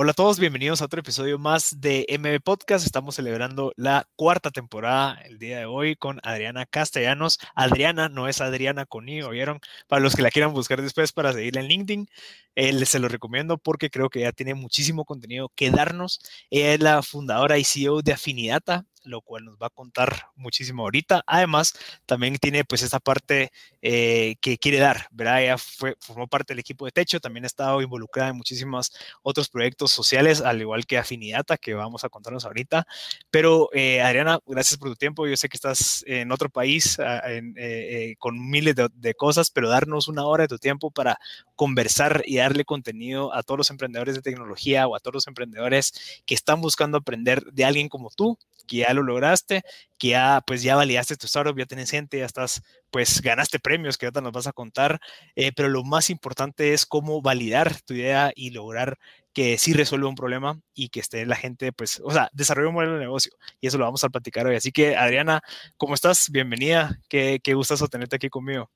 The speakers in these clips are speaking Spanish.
Hola a todos, bienvenidos a otro episodio más de MB Podcast. Estamos celebrando la cuarta temporada el día de hoy con Adriana Castellanos. Adriana no es Adriana conmigo, ¿vieron? Para los que la quieran buscar después para seguirla en LinkedIn, él se lo recomiendo porque creo que ya tiene muchísimo contenido que darnos. Ella es la fundadora y CEO de Afinidata, lo cual nos va a contar muchísimo ahorita. Además, también tiene pues esta parte eh, que quiere dar, ¿verdad? Ella fue, formó parte del equipo de Techo, también ha estado involucrada en muchísimos otros proyectos sociales, al igual que Afinidata, que vamos a contarnos ahorita. Pero, eh, Adriana, gracias por tu tiempo. Yo sé que estás en otro país ah, eh, con miles de, de cosas, pero darnos una hora de tu tiempo para conversar y darle contenido a todos los emprendedores de tecnología o a todos los emprendedores que están buscando aprender de alguien como tú, que ya lo lograste, que ya pues ya validaste tu startup, ya tienes gente, ya estás, pues ganaste premios que ahorita nos vas a contar, eh, pero lo más importante es cómo validar tu idea y lograr que sí resuelva un problema y que esté la gente, pues, o sea, desarrolle un modelo de negocio. Y eso lo vamos a platicar hoy. Así que, Adriana, ¿cómo estás? Bienvenida. Qué, qué gustazo tenerte aquí conmigo.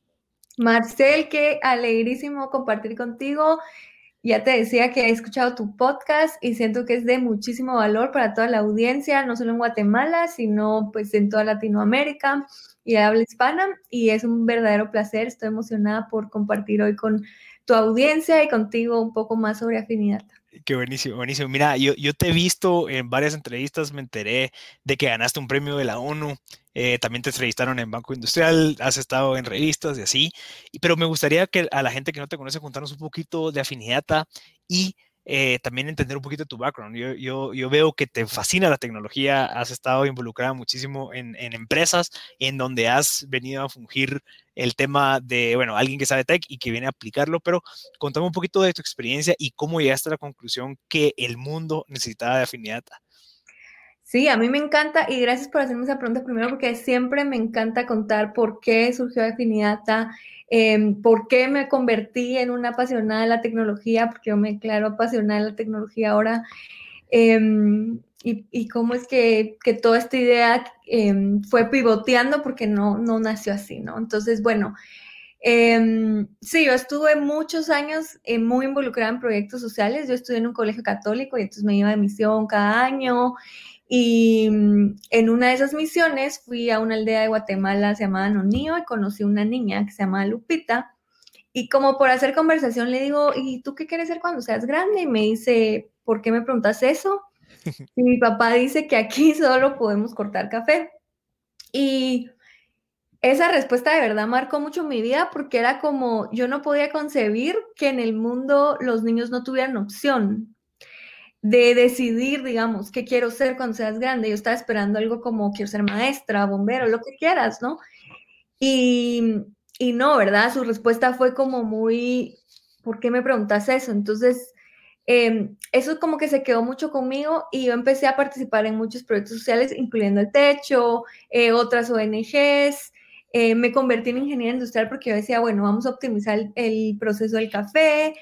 Marcel, qué alegrísimo compartir contigo. Ya te decía que he escuchado tu podcast y siento que es de muchísimo valor para toda la audiencia, no solo en Guatemala, sino pues en toda Latinoamérica y habla hispana. Y es un verdadero placer, estoy emocionada por compartir hoy con tu audiencia y contigo un poco más sobre afinidad. Qué buenísimo, buenísimo. Mira, yo, yo te he visto en varias entrevistas, me enteré de que ganaste un premio de la ONU, eh, también te entrevistaron en Banco Industrial, has estado en revistas y así, pero me gustaría que a la gente que no te conoce contarnos un poquito de Afinidata y eh, también entender un poquito tu background. Yo, yo, yo, veo que te fascina la tecnología, has estado involucrada muchísimo en, en, empresas en donde has venido a fungir el tema de, bueno, alguien que sabe tech y que viene a aplicarlo, pero contame un poquito de tu experiencia y cómo llegaste a la conclusión que el mundo necesitaba de afinidad. Sí, a mí me encanta y gracias por hacerme esa pregunta primero porque siempre me encanta contar por qué surgió Afinidata, eh, por qué me convertí en una apasionada de la tecnología, porque yo me declaro apasionada de la tecnología ahora, eh, y, cómo es que, que toda esta idea eh, fue pivoteando porque no, no nació así, ¿no? Entonces, bueno, em, sí, yo estuve muchos años eh, muy involucrada en proyectos sociales, yo estudié en un colegio católico y entonces me iba de misión cada año. Y mm, en una de esas misiones fui a una aldea de Guatemala, se llamaba Nonío, y conocí a una niña que se llama Lupita. Y como por hacer conversación le digo, ¿y tú qué quieres ser cuando seas grande? Y me dice, ¿por qué me preguntas eso? Y mi papá dice que aquí solo podemos cortar café. Y esa respuesta de verdad marcó mucho mi vida porque era como, yo no podía concebir que en el mundo los niños no tuvieran opción de decidir, digamos, qué quiero ser cuando seas grande. Yo estaba esperando algo como quiero ser maestra, bombero, lo que quieras, ¿no? Y, y no, ¿verdad? Su respuesta fue como muy, ¿por qué me preguntas eso? Entonces, eh, eso como que se quedó mucho conmigo y yo empecé a participar en muchos proyectos sociales, incluyendo el techo, eh, otras ONGs. Eh, me convertí en ingeniera industrial porque yo decía, bueno, vamos a optimizar el, el proceso del café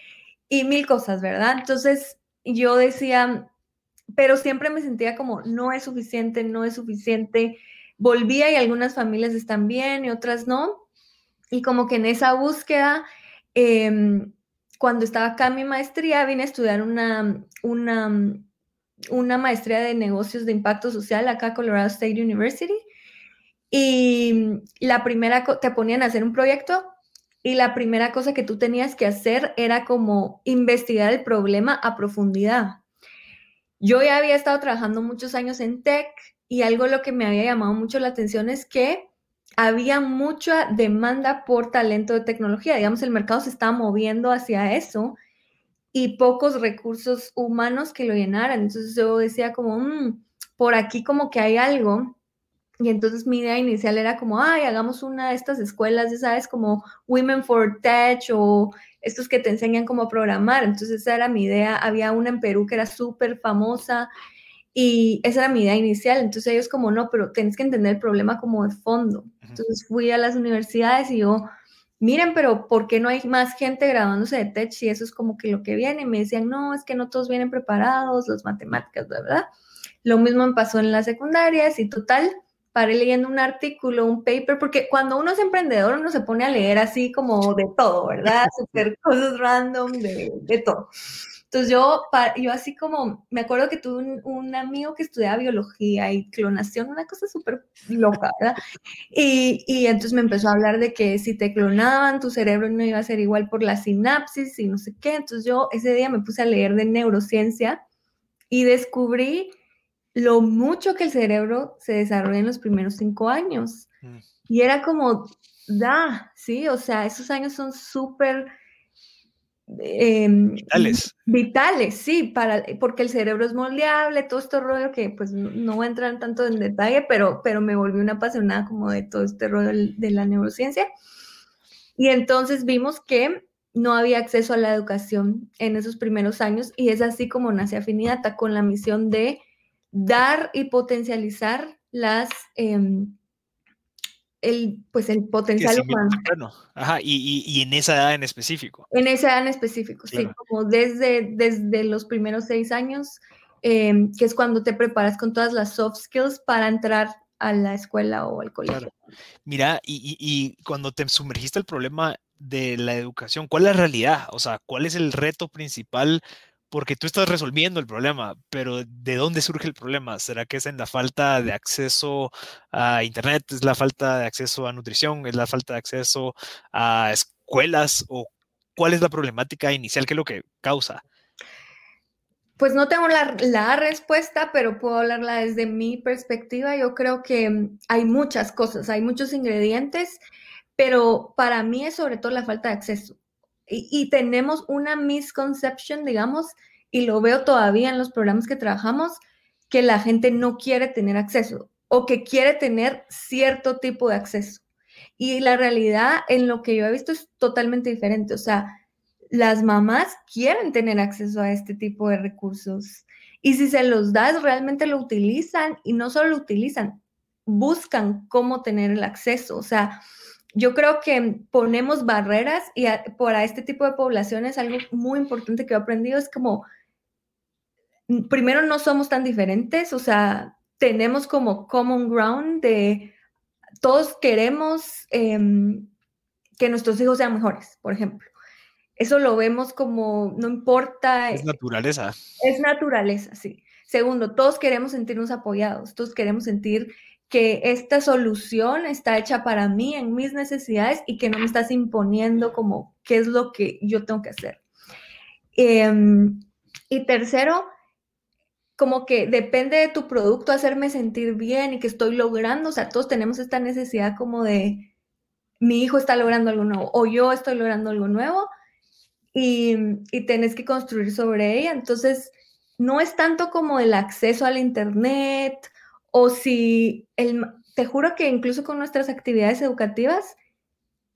y mil cosas, ¿verdad? Entonces, yo decía, pero siempre me sentía como, no es suficiente, no es suficiente. Volvía y algunas familias están bien y otras no. Y como que en esa búsqueda, eh, cuando estaba acá mi maestría, vine a estudiar una, una, una maestría de negocios de impacto social acá Colorado State University. Y la primera, te ponían a hacer un proyecto y la primera cosa que tú tenías que hacer era como investigar el problema a profundidad. Yo ya había estado trabajando muchos años en tech y algo lo que me había llamado mucho la atención es que había mucha demanda por talento de tecnología. Digamos, el mercado se estaba moviendo hacia eso y pocos recursos humanos que lo llenaran. Entonces yo decía como, mmm, por aquí como que hay algo. Y entonces mi idea inicial era como, ay, hagamos una de estas escuelas, ya sabes, como Women for Tech o estos que te enseñan cómo programar. Entonces esa era mi idea. Había una en Perú que era súper famosa y esa era mi idea inicial. Entonces ellos como, no, pero tienes que entender el problema como de fondo. Entonces fui a las universidades y yo, miren, pero ¿por qué no hay más gente graduándose de Tech si eso es como que lo que viene? Y me decían, no, es que no todos vienen preparados, las matemáticas, ¿verdad? Lo mismo me pasó en las secundarias y total paré leyendo un artículo, un paper, porque cuando uno es emprendedor uno se pone a leer así como de todo, ¿verdad? Super cosas random, de, de todo. Entonces yo, yo así como, me acuerdo que tuve un, amigo que estudiaba biología y clonación, una cosa súper loca, ¿verdad? Y, y entonces me empezó a hablar de que si te clonaban, tu cerebro no iba a ser igual por la sinapsis y no sé qué. Entonces yo ese día me puse a leer de neurociencia y descubrí lo mucho que el cerebro se desarrolla en los primeros cinco años. Mm. Y era como, da, sí, o sea, esos años son súper... Em, vitales. Vitales, sí, para, porque el cerebro es moldeable, todo este rollo que pues no voy a entrar tanto en detalle, pero, pero me volví una apasionada como de todo este rollo de la neurociencia. Y entonces vimos que no había acceso a la educación en esos primeros años y es así como nace Afinidad con la misión de dar y potencializar las em, el, pues el potencial humano. Ajá, y, y, en esa edad en específico. En esa edad en específico, sí, como desde, desde los primeros seis años, em, que es cuando te preparas con todas las soft skills para entrar a la escuela o al colegio. Mira, y, y, cuando te sumergiste el problema de la educación, ¿cuál es la realidad? O sea, ¿cuál es el reto principal porque tú estás resolviendo el problema, pero ¿de dónde surge el problema? ¿Será que es en la falta de acceso a Internet? ¿Es la falta de acceso a nutrición? ¿Es la falta de acceso a escuelas? ¿O cuál es la problemática inicial? ¿Qué es lo que causa? Pues no tengo la, la, respuesta, pero puedo hablarla desde mi perspectiva. Yo creo que mm, hay muchas cosas, hay muchos ingredientes, pero para mí es sobre todo la falta de acceso y, tenemos una misconception, digamos, y lo veo todavía en los programas que trabajamos, que la gente no quiere tener acceso o que quiere tener cierto tipo de acceso. Y la realidad en lo que yo he visto es totalmente diferente. O sea, las mamás quieren tener acceso a este tipo de recursos. Y si se los das, realmente lo utilizan y no solo lo utilizan, buscan cómo tener el acceso. O sea, yo creo que ponemos barreras y para este tipo de poblaciones algo muy importante que he aprendido es como, mm, primero no somos tan diferentes, o sea, tenemos como common ground de todos queremos em, que nuestros hijos sean mejores, por ejemplo. Eso lo vemos como, no importa. Es naturaleza. Es naturaleza, sí. Segundo, todos queremos sentirnos apoyados, todos queremos sentir que esta solución está hecha para mí, en mis necesidades y que no me estás imponiendo como qué es lo que yo tengo que hacer. Em, y tercero, como que depende de tu producto hacerme sentir bien y que estoy logrando, o sea, todos tenemos esta necesidad como de mi hijo está logrando algo nuevo o yo estoy logrando algo nuevo y, y tenés que construir sobre ella. Entonces, no es tanto como el acceso al Internet o si el, te juro que incluso con nuestras actividades educativas,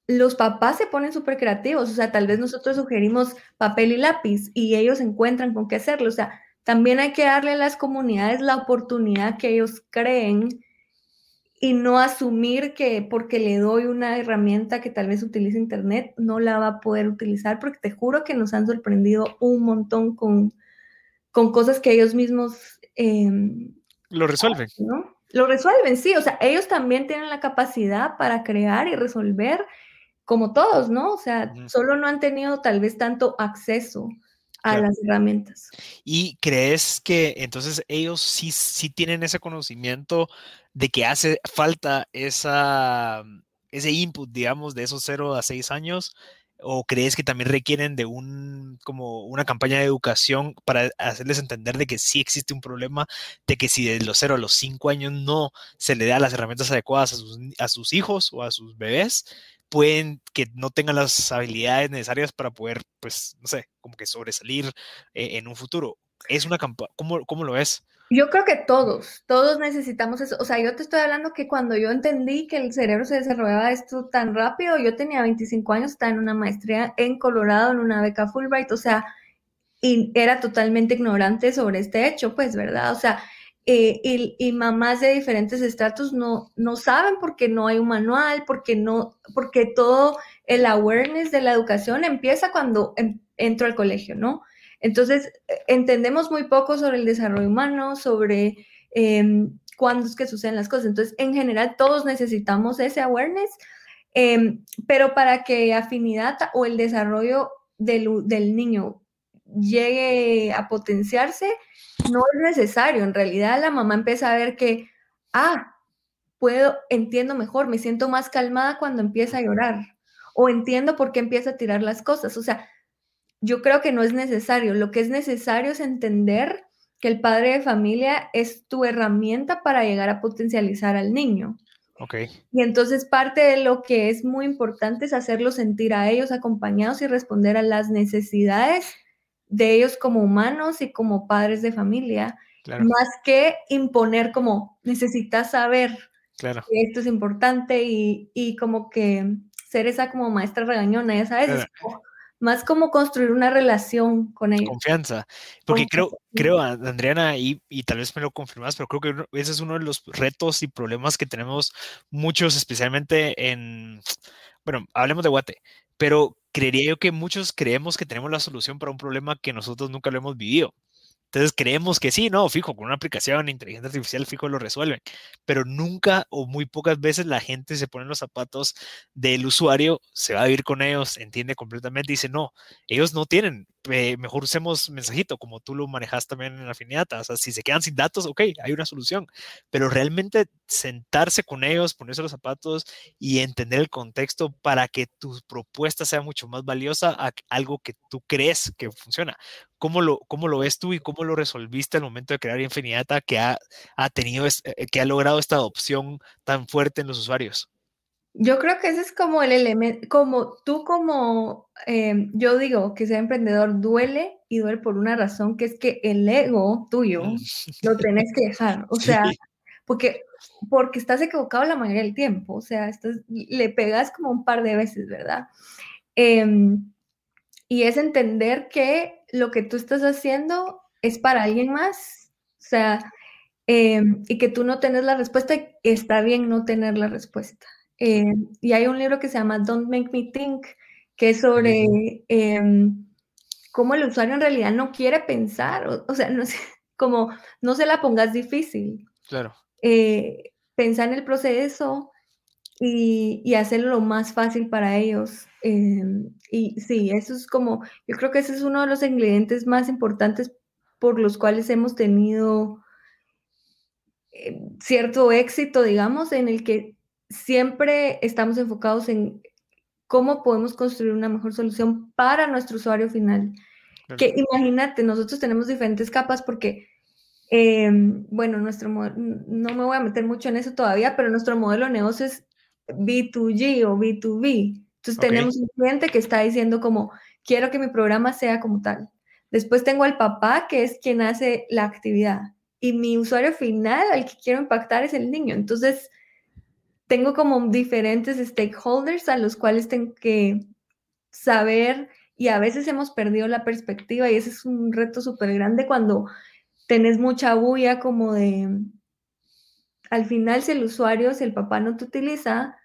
los papás se ponen súper creativos, o sea, tal vez nosotros sugerimos papel y lápiz y ellos encuentran con qué hacerlo, o sea, también hay que darle a las comunidades la oportunidad que ellos creen y no asumir que porque le doy una herramienta que tal vez utilice Internet, no la va a poder utilizar, porque te juro que nos han sorprendido un montón con, con cosas que ellos mismos em, lo resuelven. ¿no? Lo resuelven, sí. O sea, ellos también tienen la capacidad para crear y resolver como todos, ¿no? O sea, solo no han tenido tal vez tanto acceso a las herramientas. ¿Y crees que entonces ellos sí, sí tienen ese conocimiento de que hace falta esa, ese input, digamos, de esos 0 a 6 años o crees que también requieren de un como una campaña de educación para hacerles entender de que sí existe un problema, de que si de los 0 a los 5 años no se le da las herramientas adecuadas a sus, a sus hijos o a sus bebés, pueden que no tengan las habilidades necesarias para poder, pues, no sé, como que sobresalir eh, en un futuro. Es una campaña, ¿cómo, ¿cómo lo ves? Yo creo que todos, todos necesitamos eso. O sea, yo te estoy hablando que cuando yo entendí que el cerebro se desarrollaba esto tan rápido, yo tenía 25 años, estaba en una maestría en Colorado, en una beca Fulbright, o sea, y era totalmente ignorante sobre este hecho, pues, ¿verdad? O sea, eh, y, y, mamás de diferentes estratos no, no saben porque no hay un manual, porque no, porque todo el awareness de la educación empieza cuando entro al colegio, ¿no? Entonces, eh, entendemos muy poco sobre el desarrollo humano, sobre em, cuándo es que suceden las cosas. Entonces, en general, todos necesitamos ese awareness, em, pero para que afinidad o el desarrollo del, niño llegue a potenciarse, no es necesario. En realidad la mamá empieza a ver que, ah, puedo, entiendo mejor, me siento más calmada cuando empieza a llorar o entiendo por qué empieza a tirar las cosas. O sea, yo creo que no es necesario. Lo que es necesario es entender que el padre de familia es tu herramienta para llegar a potencializar al niño. Ok. Y entonces parte de lo que es muy importante es hacerlos sentir a ellos acompañados y responder a las necesidades de ellos como humanos y como padres de familia, más que imponer como necesitas saber claro. que esto es importante y, y, como que ser esa como maestra regañona, ya sabes, más como construir una relación con ellos. Confianza, porque creo, creo, Andriana, y, y, tal vez me lo confirmas, pero creo que ese es uno de los retos y problemas que tenemos muchos, especialmente en, bueno, hablemos de Guate, pero creería yo que muchos creemos que tenemos la solución para un problema que nosotros nunca lo hemos vivido. Entonces creemos que sí, no, fijo, con una aplicación inteligencia artificial fijo lo resuelven, pero nunca o muy pocas veces la gente se pone en los zapatos del usuario, se va a vivir con ellos, entiende completamente dice, no, ellos no tienen eh, mejor usemos mensajito, como tú lo manejas también en Afiniata. O sea, si se quedan sin datos, ok, hay una solución. Pero realmente sentarse con ellos, ponerse los zapatos y entender el contexto para que tu propuesta sea mucho más valiosa a algo que tú crees que funciona. ¿Cómo lo, cómo lo ves tú y cómo lo resolviste al momento de crear Infiniata que ha, ha tenido, eh, que ha logrado esta adopción tan fuerte en los usuarios? Yo creo que ese es como el elemento, como tú como, em, yo digo que ser emprendedor duele y duele por una razón, que es que el ego tuyo mm. lo tenés que dejar, o sea, porque, porque estás equivocado la mayoría del tiempo, o sea, estás, le pegas como un par de veces, ¿verdad? Em, y es entender que lo que tú estás haciendo es para alguien más, o sea, em, y que tú no tienes la respuesta y está bien no tener la respuesta. Eh, y hay un libro que se llama Don't Make Me Think, que es sobre em, cómo el usuario en realidad no quiere pensar, o, sea, no sé, como no se la pongas difícil. Claro. Eh, pensar en el proceso y, y, hacerlo lo más fácil para ellos. Em, y sí, eso es como, yo creo que ese es uno de los ingredientes más importantes por los cuales hemos tenido eh, cierto éxito, digamos, en el que siempre estamos enfocados en cómo podemos construir una mejor solución para nuestro usuario final. Que imagínate, nosotros tenemos diferentes capas porque, em, bueno, nuestro no me voy a meter mucho en eso todavía, pero nuestro modelo de negocio es B2G o B2B. Entonces tenemos un cliente que está diciendo como, quiero que mi programa sea como tal. Después tengo al papá, que es quien hace la actividad. Y mi usuario final al que quiero impactar es el niño. Entonces, tengo como diferentes stakeholders a los cuales tengo que saber y a veces hemos perdido la perspectiva y ese es un reto súper grande cuando tenés mucha bulla como de, al final si el usuario, si el papá no te utiliza,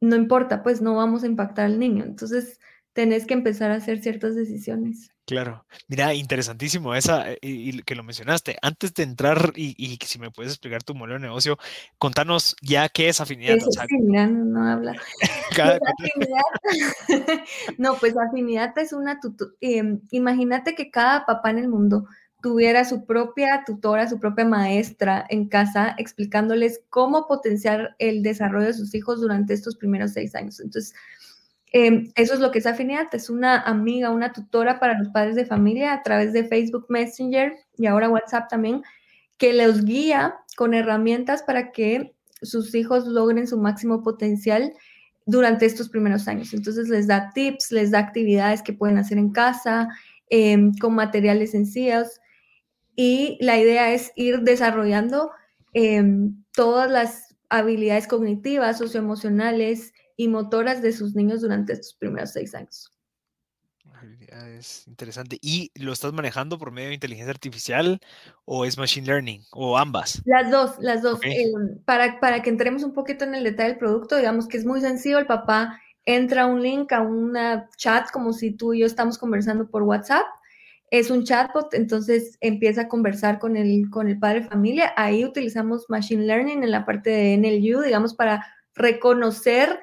no importa, pues no vamos a impactar al niño. Entonces, tenés que empezar a hacer ciertas decisiones. Claro, mira, interesantísimo esa eh, y, que lo mencionaste. Antes de entrar y, si me puedes explicar tu modelo de negocio, contanos ya qué es afinidad. Es afinidad, no, habla. no, pues afinidad es una eh, imagínate que cada papá en el mundo tuviera su propia tutora, su propia maestra en casa, explicándoles cómo potenciar el desarrollo de sus hijos durante estos primeros seis años. Entonces, Em, eso es lo que es afinidad, es una amiga, una tutora para los padres de familia a través de Facebook Messenger y ahora WhatsApp también, que los guía con herramientas para que sus hijos logren su máximo potencial durante estos primeros años. Entonces les da tips, les da actividades que pueden hacer en casa, em, con materiales sencillos. Y la idea es ir desarrollando em, todas las habilidades cognitivas, socioemocionales, y motoras de sus niños durante estos primeros seis años. Es interesante. ¿Y lo estás manejando por medio de inteligencia artificial o es machine learning o ambas? Las dos, las dos. Eh, para, para que entremos un poquito en el detalle del producto, digamos que es muy sencillo. El papá entra a un link a una chat como si tú y yo estamos conversando por WhatsApp. Es un chatbot, entonces empieza a conversar con el, con el padre de familia. Ahí utilizamos machine learning en la parte de NLU, digamos, para reconocer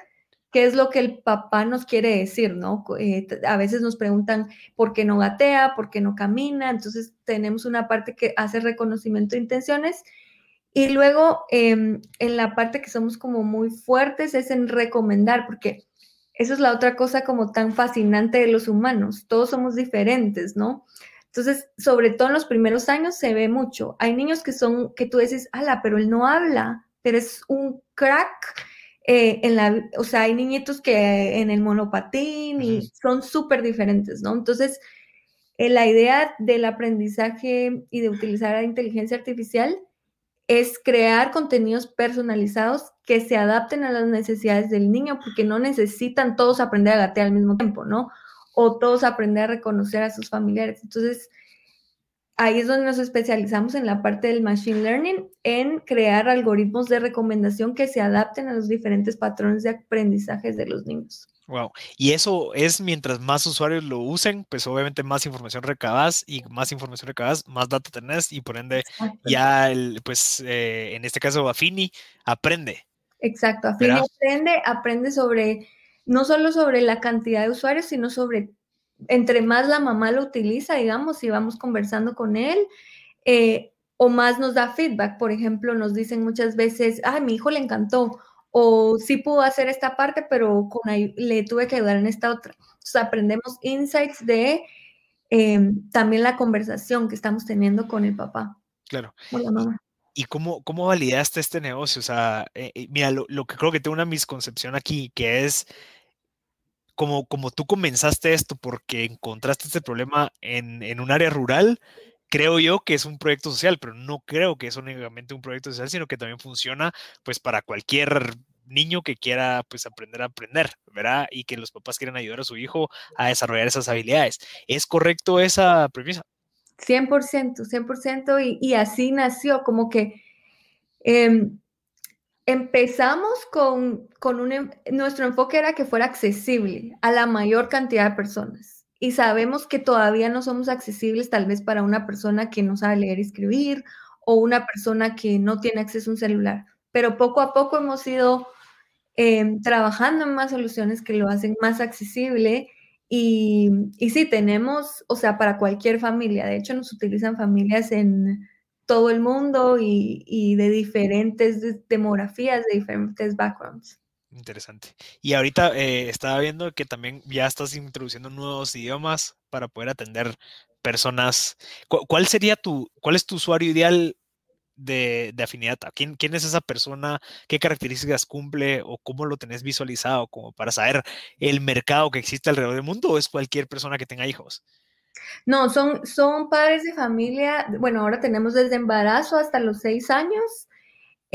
qué es lo que el papá nos quiere decir, ¿no? Eh, a veces nos preguntan por qué no gatea, por qué no camina, entonces tenemos una parte que hace reconocimiento de intenciones y luego em, en la parte que somos como muy fuertes es en recomendar, porque eso es la otra cosa como tan fascinante de los humanos, todos somos diferentes, ¿no? Entonces, sobre todo en los primeros años se ve mucho. Hay niños que son, que tú dices, ala, pero él no habla, pero es un crack. Eh, en la, o sea, hay niñitos que en el monopatín y son súper diferentes, ¿no? Entonces, eh, la idea del aprendizaje y de utilizar la inteligencia artificial es crear contenidos personalizados que se adapten a las necesidades del niño, porque no necesitan todos aprender a gatear al mismo tiempo, ¿no? O todos aprender a reconocer a sus familiares. Entonces, ahí es donde nos especializamos en la parte del machine learning, en crear algoritmos de recomendación que se adapten a los diferentes patrones de aprendizaje de los niños. Wow. Y eso es mientras más usuarios lo usen, pues obviamente más información recabas y más información recabas, más data tenés y por ende ya, el, pues eh, en este caso Afini aprende. Exacto, Afini aprende, aprende sobre, no solo sobre la cantidad de usuarios, sino sobre, entre más la mamá lo utiliza, digamos, y vamos conversando con él, eh, o más nos da feedback. Por ejemplo, nos dicen muchas veces, ay, mi hijo le encantó o sí pudo hacer esta parte, pero con le tuve que ayudar en esta otra. Entonces aprendemos insights de em, también la conversación que estamos teniendo con el papá. Claro. ¿Y cómo, cómo validaste este negocio? O sea, eh, eh, mira, lo, que creo que tengo una misconcepción aquí, que es como, como tú comenzaste esto porque encontraste este problema en, en un área rural, creo yo que es un proyecto social, pero no creo que es únicamente un proyecto social, sino que también funciona pues para cualquier niño que quiera pues aprender a aprender, ¿verdad? Y que los papás quieran ayudar a su hijo a desarrollar esas habilidades. ¿Es correcto esa premisa? 100%, 100%, y, y así nació, como que em, empezamos con, con un, nuestro enfoque era que fuera accesible a la mayor cantidad de personas y sabemos que todavía no somos accesibles tal vez para una persona que no sabe leer y escribir o una persona que no tiene acceso a un celular. Pero poco a poco hemos ido em, trabajando en más soluciones que lo hacen más accesible y, y sí, tenemos, o sea, para cualquier familia. De hecho, nos utilizan familias en todo el mundo y, y de diferentes demografías, de diferentes backgrounds. Interesante. Y ahorita eh, estaba viendo que también ya estás introduciendo nuevos idiomas para poder atender personas. ¿Cuál sería tu, cuál es tu usuario ideal de, afinidad? ¿Quién, ¿Quién, es esa persona? ¿Qué características cumple o cómo lo tenés visualizado como para saber el mercado que existe alrededor del mundo o es cualquier persona que tenga hijos? No, son, son padres de familia. Bueno, ahora tenemos desde embarazo hasta los seis años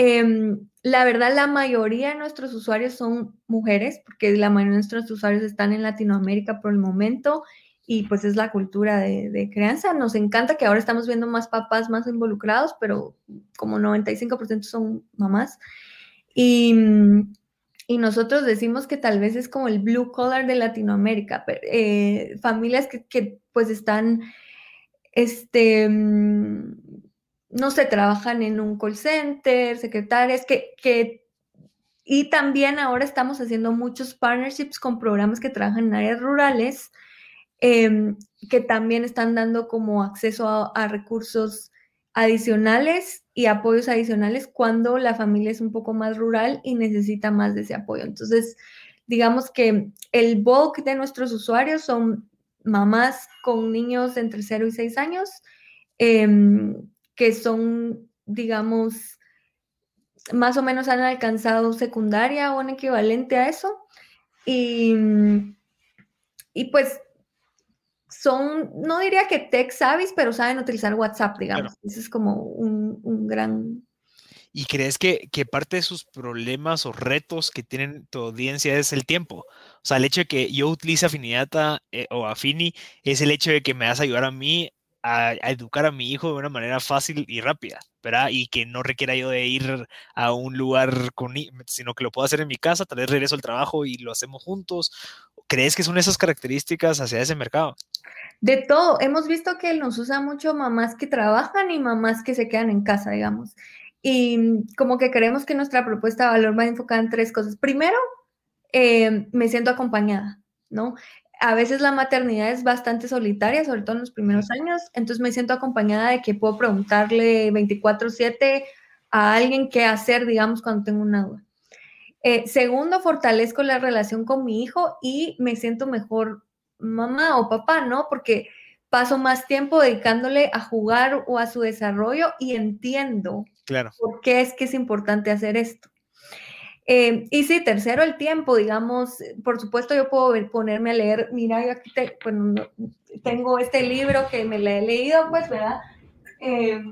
Em, la verdad, la mayoría de nuestros usuarios son mujeres, porque la mayoría de nuestros usuarios están en Latinoamérica por el momento y pues es la cultura de, crianza. Nos encanta que ahora estamos viendo más papás más involucrados, pero como 95% son mamás. Y, nosotros decimos que tal vez es como el blue collar de Latinoamérica, eh, familias que, que, pues están, este, no sé, trabajan en un call center, secretarias, que, que, y también ahora estamos haciendo muchos partnerships con programas que trabajan en áreas rurales, em, que también están dando como acceso a, recursos adicionales y apoyos adicionales cuando la familia es un poco más rural y necesita más de ese apoyo. Entonces, digamos que el bulk de nuestros usuarios son mamás con niños entre 0 y 6 años, em, que son, digamos, más o menos han alcanzado secundaria o un equivalente a eso. Y, y pues son, no diría que tech savvy, pero saben utilizar WhatsApp, digamos. Ese es como un, un gran... ¿Y crees que, que, parte de sus problemas o retos que tienen tu audiencia es el tiempo? O sea, el hecho de que yo utilice Afinidata eh, o Afini es el hecho de que me vas a ayudar a mí a, educar a mi hijo de una manera fácil y rápida, ¿verdad? Y que no requiera yo de ir a un lugar con, sino que lo puedo hacer en mi casa, tal vez regreso al trabajo y lo hacemos juntos. ¿Crees que son esas características hacia ese mercado? De todo, hemos visto que nos usa mucho mamás que trabajan y mamás que se quedan en casa, digamos. Y como que creemos que nuestra propuesta de valor va enfocada en tres cosas. Primero, eh, me siento acompañada, ¿no? A veces la maternidad es bastante solitaria, sobre todo en los primeros años, entonces me siento acompañada de que puedo preguntarle 24/7 a alguien qué hacer, digamos, cuando tengo una duda. Eh, segundo, fortalezco la relación con mi hijo y me siento mejor mamá o papá, ¿no? Porque paso más tiempo dedicándole a jugar o a su desarrollo y entiendo claro. por qué es que es importante hacer esto. Eh, y sí, tercero, el tiempo, digamos, por supuesto yo puedo ponerme a leer, mira, yo aquí tengo este libro que me lo he leído, pues, ¿verdad? Eh,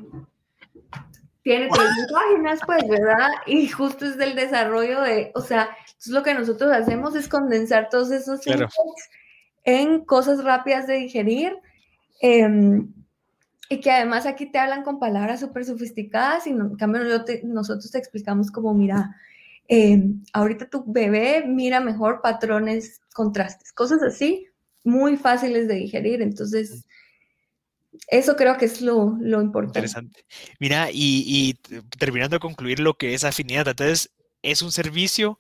tiene tres páginas, pues, ¿verdad? Y justo es del desarrollo de, o sea, entonces lo que nosotros hacemos es condensar todos esos claro. en cosas rápidas de digerir Em, y que además aquí te hablan con palabras súper sofisticadas y en cambio nosotros te explicamos como, mira, em, ahorita tu bebé mira mejor patrones, contrastes, cosas así, muy fáciles de digerir. Entonces, eso creo que es lo, lo importante. Interesante. Mira, y, y, terminando de concluir lo que es afinidad, entonces, es un servicio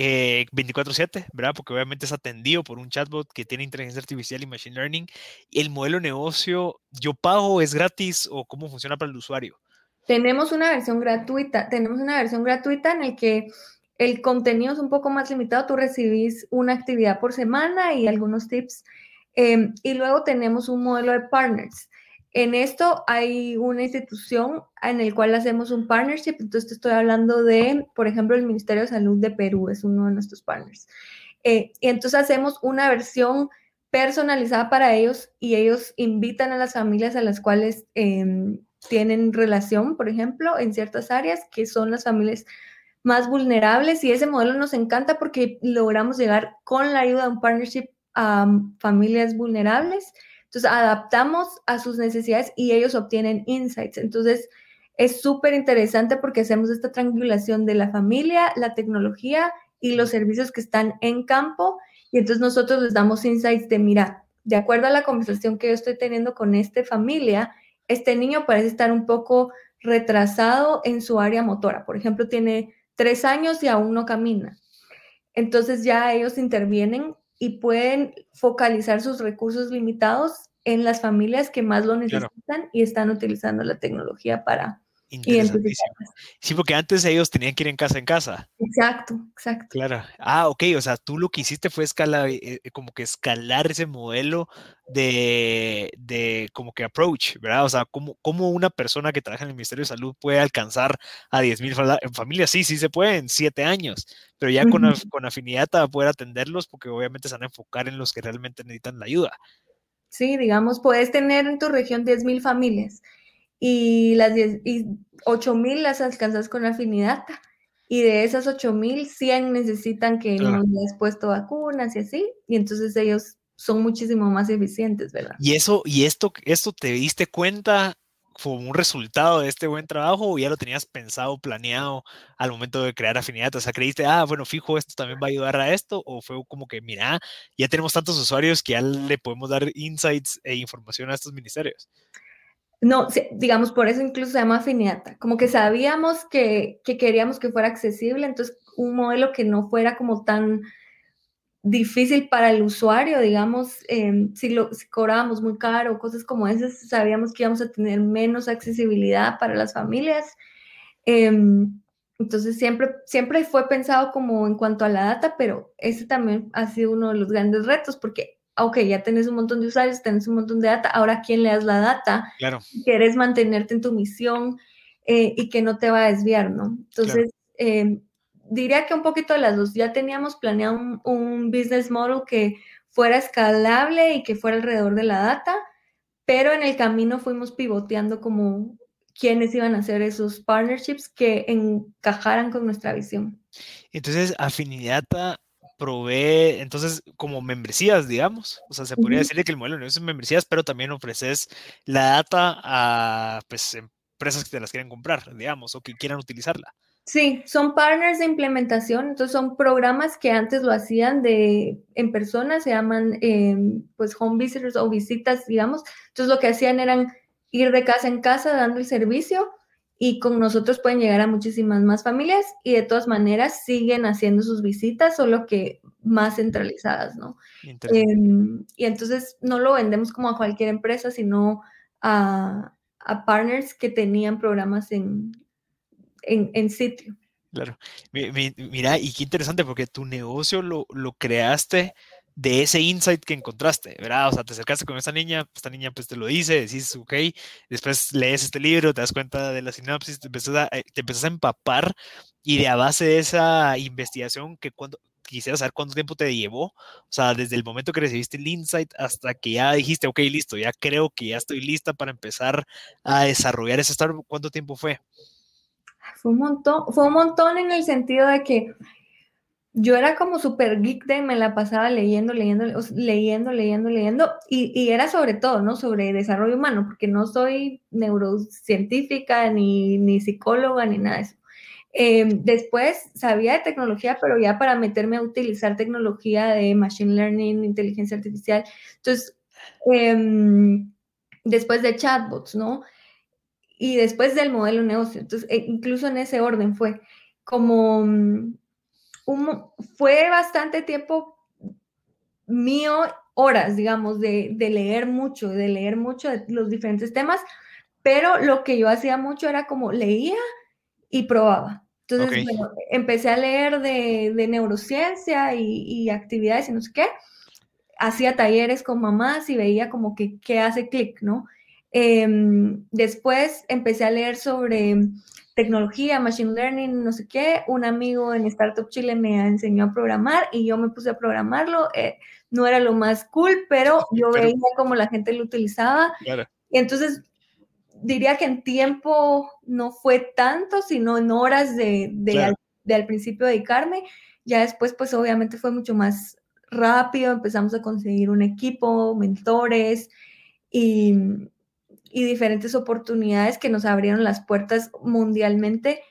eh, 24/7, ¿verdad? Porque obviamente es atendido por un chatbot que tiene inteligencia artificial y machine learning. ¿El modelo de negocio yo pago, es gratis o cómo funciona para el usuario? Tenemos una versión gratuita, tenemos una versión gratuita en el que el contenido es un poco más limitado, tú recibís una actividad por semana y algunos tips. Eh, y luego tenemos un modelo de partners. En esto hay una institución en el cual hacemos un partnership, entonces estoy hablando de, por ejemplo, el Ministerio de Salud de Perú es uno de nuestros partners. Eh, y entonces hacemos una versión personalizada para ellos y ellos invitan a las familias a las cuales em, tienen relación, por ejemplo, en ciertas áreas que son las familias más vulnerables. Y ese modelo nos encanta porque logramos llegar con la ayuda de un partnership a familias vulnerables entonces, adaptamos a sus necesidades y ellos obtienen insights. Entonces, es súper interesante porque hacemos esta triangulación de la familia, la tecnología y los servicios que están en campo. Y entonces nosotros les damos insights de, mira, de acuerdo a la conversación que yo estoy teniendo con esta familia, este niño parece estar un poco retrasado en su área motora. Por ejemplo, tiene tres años y aún no camina. Entonces ya ellos intervienen y pueden focalizar sus recursos limitados en las familias que más lo necesitan y están utilizando la tecnología para identificarlas. Sí, porque antes ellos tenían que ir en casa en casa. Exacto, exacto. Claro. Ah, ok, o sea, tú lo que hiciste fue escalar, eh, eh, como que escalar ese modelo de, de, como que approach, ¿verdad? O sea, cómo, cómo una persona que trabaja en el Ministerio de Salud puede alcanzar a 10.000 familias. Sí, sí se puede en siete años, pero ya con, con afinidad para poder atenderlos porque obviamente se van a enfocar en los que realmente necesitan la ayuda. Sí, digamos, puedes tener en tu región 10.000 familias y las 8.000 las alcanzas con afinidad y de esas 8.000, 100 necesitan que claro. no hayas puesto vacunas y así, y entonces ellos son muchísimo más eficientes, ¿verdad? Y eso, y esto, esto te diste cuenta como un resultado de este buen trabajo o ya lo tenías pensado, planeado al momento de crear afinidad? O sea, creíste, ah, bueno, fijo, esto también va a ayudar a esto, o fue como que, mira, ya tenemos tantos usuarios que ya le podemos dar insights e información a estos ministerios. No, digamos, por eso incluso se llama afinidad, como que sabíamos que, que queríamos que fuera accesible, entonces un modelo que no fuera como tan difícil para el usuario, digamos, eh, si, lo, si cobrábamos muy caro, cosas como esas, sabíamos que íbamos a tener menos accesibilidad para las familias. Eh, entonces siempre, siempre fue pensado como en cuanto a la data, pero ese también ha sido uno de los grandes retos, porque, ok, ya tenés un montón de usuarios, tenés un montón de data, ahora ¿quién le das la data? Claro. Quieres mantenerte en tu misión eh, y que no te va a desviar, ¿no? Entonces, claro diría que un poquito de las dos. Ya teníamos planeado un, business model que fuera escalable y que fuera alrededor de la data, pero en el camino fuimos pivoteando como quiénes iban a hacer esos partnerships que encajaran con nuestra visión. Entonces, Afinidata provee, entonces, como membresías, digamos. O sea, se podría decirle que el modelo no es membresías, pero también ofreces la data a pues, empresas que te las quieren comprar, digamos, o que quieran utilizarla. Sí, son partners de implementación, entonces son programas que antes lo hacían de en persona, se llaman em, pues home visitors o visitas, digamos. Entonces lo que hacían eran ir de casa en casa dando el servicio y con nosotros pueden llegar a muchísimas más familias y de todas maneras siguen haciendo sus visitas, solo que más centralizadas, ¿no? Em, y entonces no lo vendemos como a cualquier empresa, sino a, partners que tenían programas en, en, sitio. Claro. Mira, y qué interesante porque tu negocio lo, lo creaste de ese insight que encontraste, ¿verdad? O sea, te acercaste con esta niña, esta niña pues te lo dice, decís, ok, después lees este libro, te das cuenta de la sinapsis, te empiezas a, eh, a empapar y de a base de esa investigación que cuando quisiera saber cuánto tiempo te llevó, o sea, desde el momento que recibiste el insight hasta que ya dijiste, ok, listo, ya creo que ya estoy lista para empezar a desarrollar ese startup, ¿cuánto tiempo fue? Fue un montón, fue un montón en el sentido de que yo era como súper geek de me la pasaba leyendo, leyendo, leyendo, leyendo, leyendo, y, era sobre todo, ¿no? Sobre desarrollo humano, porque no soy neurocientífica, ni, ni psicóloga, ni nada de eso. Em, después sabía de tecnología, pero ya para meterme a utilizar tecnología de machine learning, inteligencia artificial. Entonces, em, después de chatbots, ¿no? Y después del modelo negocio. Entonces, e, incluso en ese orden fue como fue bastante tiempo mío, horas, digamos, de, leer mucho, de leer mucho de los diferentes temas, pero lo que yo hacía mucho era como leía y probaba. Entonces, bueno, empecé a leer de, neurociencia y, actividades y no sé qué. Hacía talleres con mamás y veía como que qué hace clic, ¿no? Em, después empecé a leer sobre tecnología, machine learning, no sé qué. Un amigo en Startup Chile me enseñó a programar y yo me puse a programarlo. Eh, no era lo más cool, pero yo veía cómo la gente lo utilizaba. Y entonces diría que en tiempo no fue tanto, sino en horas de, de, al, principio dedicarme. Ya después, pues obviamente fue mucho más rápido, empezamos a conseguir un equipo, mentores y, y diferentes oportunidades que nos abrieron las puertas mundialmente.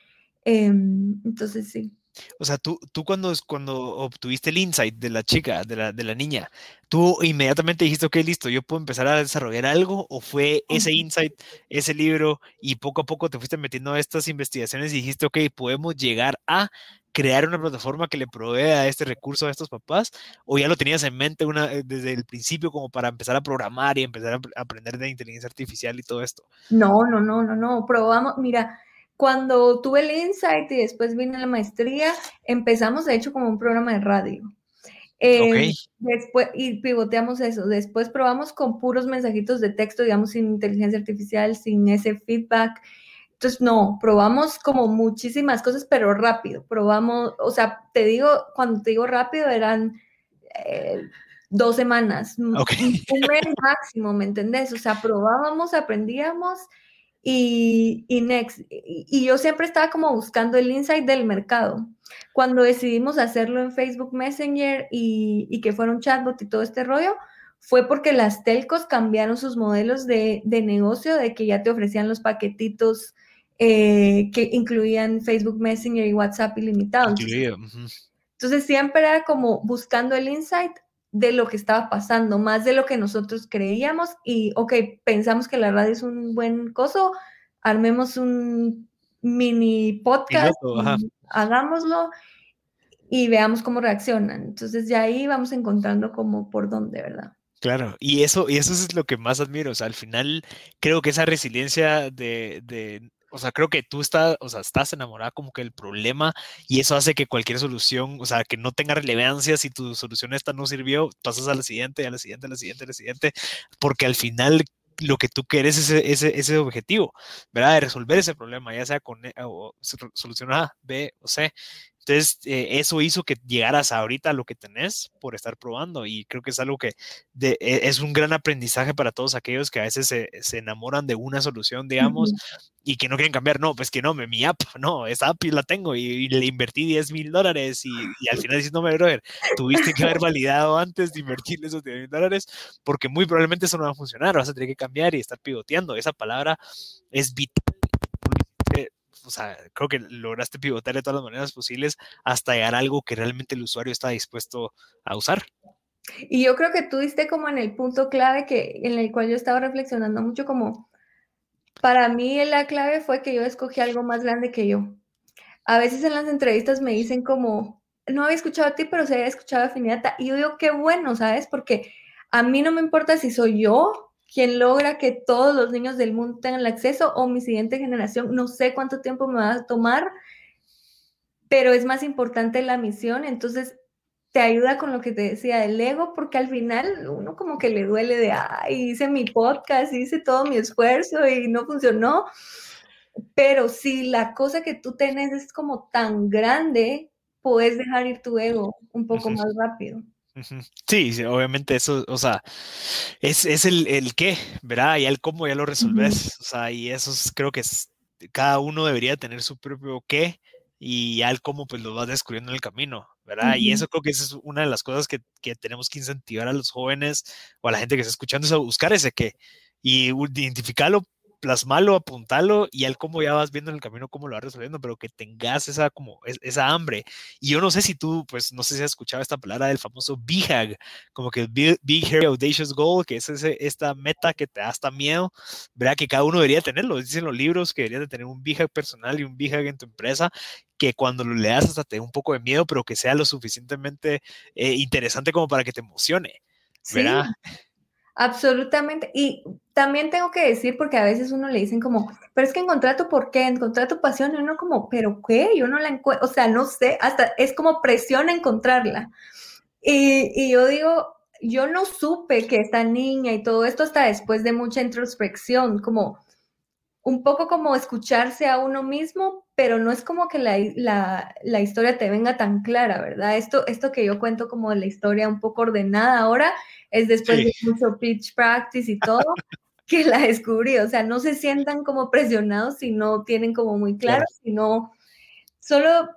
Em, entonces, sí. O sea, tú, tú cuando, cuando obtuviste el insight de la chica, de la, de la niña, ¿tú inmediatamente dijiste, ok, listo, yo puedo empezar a desarrollar algo? ¿O fue ese insight, ese libro, y poco a poco te fuiste metiendo a estas investigaciones y dijiste, ok, podemos llegar a crear una plataforma que le provea este recurso a estos papás? ¿O ya lo tenías en mente una, eh, desde el principio como para empezar a programar y empezar a aprender de inteligencia artificial y todo esto? No, no, no, no, no. Probamos, mira, cuando tuve el insight y después vine la maestría, empezamos de hecho como un programa de radio. Eh, después, y pivoteamos eso. Después probamos con puros mensajitos de texto, digamos, sin inteligencia artificial, sin ese feedback. Entonces, no, probamos como muchísimas cosas, pero rápido. Probamos, o sea, te digo, cuando te digo rápido, eran eh, dos semanas, un mes máximo, ¿me entendés? O sea, probábamos, aprendíamos y, y next. Y, yo siempre estaba como buscando el insight del mercado. Cuando decidimos hacerlo en Facebook Messenger y, y que fuera un chatbot y todo este rollo, fue porque las telcos cambiaron sus modelos de, de negocio, de que ya te ofrecían los paquetitos eh, que incluían Facebook Messenger y WhatsApp ilimitados. Entonces, siempre era como buscando el insight de lo que estaba pasando, más de lo que nosotros creíamos y, ok, pensamos que la radio es un buen coso, armemos un mini podcast, hagámoslo y veamos cómo reaccionan. Entonces ya ahí vamos encontrando como por dónde, ¿verdad? Claro, y eso, y eso es lo que más admiro. O sea, al final creo que esa resiliencia de, de o sea, creo que tú estás, o sea, estás enamorada como que el problema y eso hace que cualquier solución, o sea, que no tenga relevancia si tu solución esta no sirvió, pasas a la siguiente, a la siguiente, a la siguiente, a la siguiente, porque al final lo que tú quieres es ese, ese, objetivo, ¿verdad? De resolver ese problema, ya sea con o, solución A, B o C. Entonces, eh, eso hizo que llegaras ahorita a lo que tenés por estar probando y creo que es algo que e, es un gran aprendizaje para todos aquellos que a veces se, se enamoran de una solución, digamos, y que no quieren cambiar. No, pues que no, mi app, no, esa app la tengo y, le invertí 10 mil dólares y, al final dices, no, me brother, tuviste que haber validado antes de invertir esos 10 mil dólares porque muy probablemente eso no va a funcionar, vas a tener que cambiar y estar pivoteando. Esa palabra es vital o sea, creo que lograste pivotar de todas las maneras posibles hasta llegar a algo que realmente el usuario está dispuesto a usar. Y yo creo que tú diste como en el punto clave que en el cual yo estaba reflexionando mucho como Para mí la clave fue que yo escogí algo más grande que yo. A veces en las entrevistas me dicen como, no había escuchado a ti, pero se había escuchado a Finiata. Y yo digo, qué bueno, ¿sabes? Porque a mí no me importa si soy yo quien logra que todos los niños del mundo tengan el acceso o mi siguiente generación. No sé cuánto tiempo me va a tomar, pero es más importante la misión. Entonces, te ayuda con lo que te decía del ego, porque al final uno como que le duele de, ay, hice mi podcast, hice todo mi esfuerzo y no funcionó. Pero si la cosa que tú tienes es como tan grande, puedes dejar ir tu ego un poco más rápido. Sí, obviamente eso, o sea, es, es el, el, qué, ¿verdad? Y el cómo ya lo resolves. O sea, y eso creo que es, cada uno debería tener su propio qué y al cómo pues lo vas descubriendo en el camino, ¿verdad? Y eso creo que esa es una de las cosas que, que, tenemos que incentivar a los jóvenes o a la gente que está escuchando, es a buscar ese qué y identificarlo plasmarlo, apuntarlo y al cómo ya vas viendo en el camino cómo lo vas resolviendo, pero que tengas esa como esa hambre. Y yo no sé si tú, pues no sé si has escuchado esta palabra del famoso BHAG, como que Big, Big Hairy Audacious Goal, que es ese, esta meta que te da hasta miedo, ¿verdad? Que cada uno debería tenerlo. Dicen los libros que deberías de tener un BHAG personal y un BHAG en tu empresa, que cuando lo leas hasta te dé un poco de miedo, pero que sea lo suficientemente eh, interesante como para que te emocione. ¿verdad? Absolutamente. Y también tengo que decir, porque a veces uno le dicen como, pero es que encontrar tu por qué, encontrar tu pasión, y uno como, pero qué, yo no la encuentro, o sea, no sé, hasta es como presión encontrarla. Y, y yo digo, yo no supe que esta niña y todo esto hasta después de mucha introspección, como un poco como escucharse a uno mismo, pero no es como que la, la, la, historia te venga tan clara, ¿verdad? Esto, esto que yo cuento como la historia un poco ordenada ahora es después de mucho pitch practice y todo que la descubrí. O sea, no se sientan como presionados si no tienen como muy claro, sino solo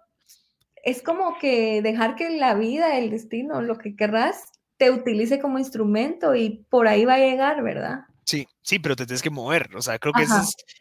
es como que dejar que la vida, el destino, lo que querrás, te utilice como instrumento y por ahí va a llegar, ¿verdad? Sí, sí, pero te tienes que mover. O sea, creo que es,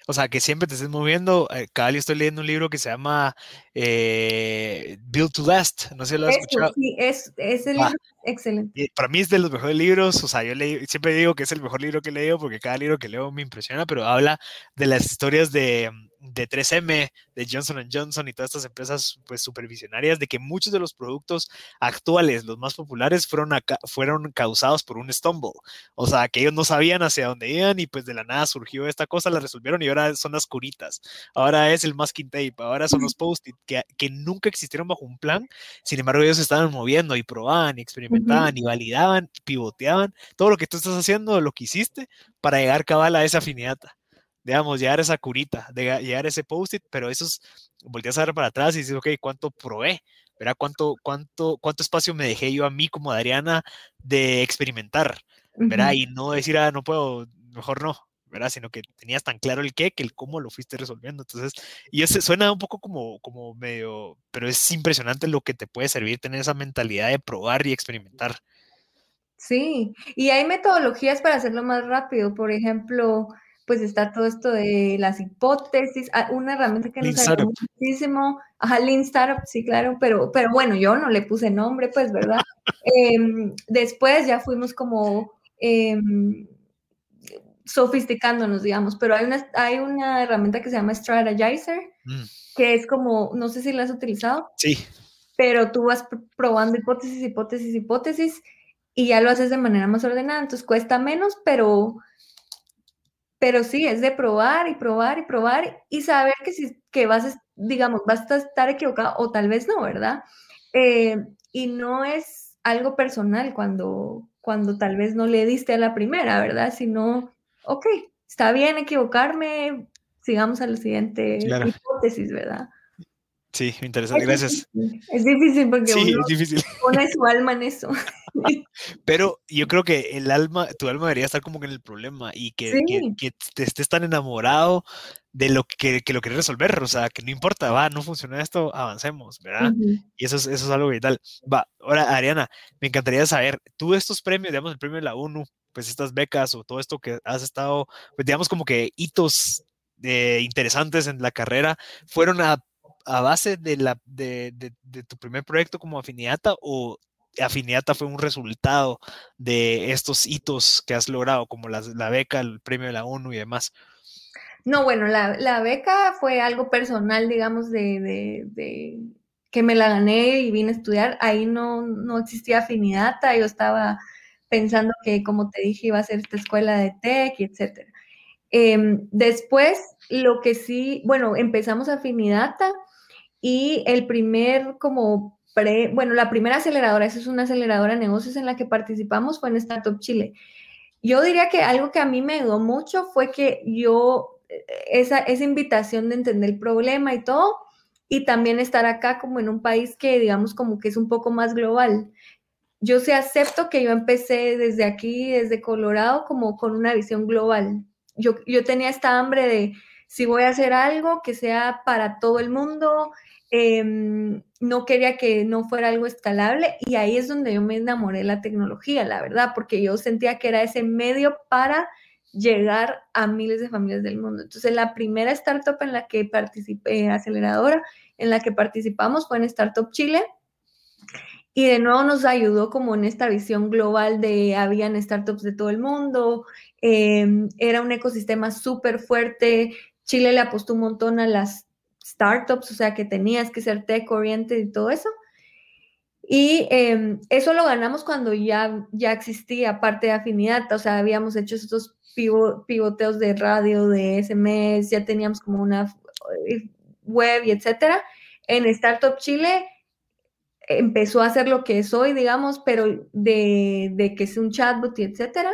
o sea, que siempre te estés moviendo. Eh, cada día estoy leyendo un libro que se llama eh, Build to Last. No sé si lo has escuchado. Sí, es, es el libro excelente. Para mí es de los mejores libros. O sea, yo leí, siempre digo que es el mejor libro que he leído porque cada libro que leo me impresiona, pero habla de las historias de, de 3M, de Johnson Johnson y todas estas empresas pues supervisionarias, de que muchos de los productos actuales, los más populares, fueron, fueron causados por un stumble. O sea, que ellos no sabían hacia dónde iban y pues de la nada surgió esta cosa, la resolvieron y ahora son las curitas. Ahora es el masking tape, ahora son los post-it que, que, nunca existieron bajo un plan. Sin embargo, ellos estaban moviendo y probaban y experimentaban y validaban, pivoteaban. Todo lo que tú estás haciendo, lo que hiciste para llegar cabal a esa afinidad digamos, llegar a esa curita, de, llegar a ese post-it, pero eso es, volteas a ver para atrás y dices, ok, ¿cuánto probé? ¿Verdad? ¿Cuánto, cuánto, ¿Cuánto espacio me dejé yo a mí como Adriana de experimentar? ¿Verdad? Y no decir, ah, no puedo, mejor no, ¿verdad? Sino que tenías tan claro el qué que el cómo lo fuiste resolviendo. Entonces, y eso suena un poco como, como medio, pero es impresionante lo que te puede servir tener esa mentalidad de probar y experimentar. Sí, y hay metodologías para hacerlo más rápido. Por ejemplo, pues está todo esto de las hipótesis, ah, una herramienta que nos ayudó muchísimo, ajá, Lean Startup, sí, claro, pero, pero bueno, yo no le puse nombre, pues, ¿verdad? Em, después ya fuimos como em, sofisticándonos, digamos, pero hay una, hay una herramienta que se llama Strategizer, mm. que es como, no sé si la has utilizado. Sí. Pero tú vas probando hipótesis, hipótesis, hipótesis, y ya lo haces de manera más ordenada, entonces cuesta menos, pero pero sí, es de probar y probar y probar y saber que, si, que vas, digamos, vas a estar equivocado o tal vez no, ¿verdad? Eh, y no es algo personal cuando, cuando tal vez no le diste a la primera, ¿verdad? Sino, ok, está bien equivocarme, sigamos a la siguiente hipótesis, ¿verdad? Sí, interesante, gracias. Es difícil porque uno pone su alma en eso. Pero yo creo que el alma, tu alma debería estar como que en el problema y que, que, te estés tan enamorado de lo que, que, lo quieres resolver, o sea, que no importa, va, no funciona esto, avancemos, ¿verdad? Y eso es, eso es algo vital. Va, ahora, Ariana, me encantaría saber, tú estos premios, digamos, el premio de la ONU, pues estas becas o todo esto que has estado, pues digamos como que hitos eh, interesantes en la carrera, fueron a a base de, tu primer proyecto como Afiniata o Afiniata fue un resultado de estos hitos que has logrado, como la, beca, el premio de la ONU y demás? No, bueno, la, beca fue algo personal, digamos, de, que me la gané y vine a estudiar. Ahí no, no existía afinidad, yo estaba pensando que, como te dije, iba a ser esta escuela de tech etcétera. Em, después, lo que sí, bueno, empezamos Afinidata y el primer como pre, bueno, la primera aceleradora, esa es una aceleradora de negocios en la que participamos, fue en Startup Chile. Yo diría que algo que a mí me ayudó mucho fue que yo, esa, esa invitación de entender el problema y todo, y también estar acá como en un país que digamos como que es un poco más global. Yo sí acepto que yo empecé desde aquí, desde Colorado, como con una visión global. Yo, yo tenía esta hambre de si voy a hacer algo que sea para todo el mundo, Em, no quería que no fuera algo escalable y ahí es donde yo me enamoré de la tecnología, la verdad, porque yo sentía que era ese medio para llegar a miles de familias del mundo. Entonces, la primera startup en la que participé, aceleradora, en la que participamos fue en Startup Chile. Y de nuevo nos ayudó como en esta visión global de habían startups de todo el mundo, em, era un ecosistema súper fuerte, Chile le apostó un montón a las startups, o sea, que tenías que ser tech oriented y todo eso. Y em, eso lo ganamos cuando ya, ya existía parte de afinidad, o sea, habíamos hecho estos pivoteos de radio, de SMS, ya teníamos como una eh, web y etcétera. En Startup Chile empezó a hacer lo que es hoy, digamos, pero de, de que es un chatbot y etcétera.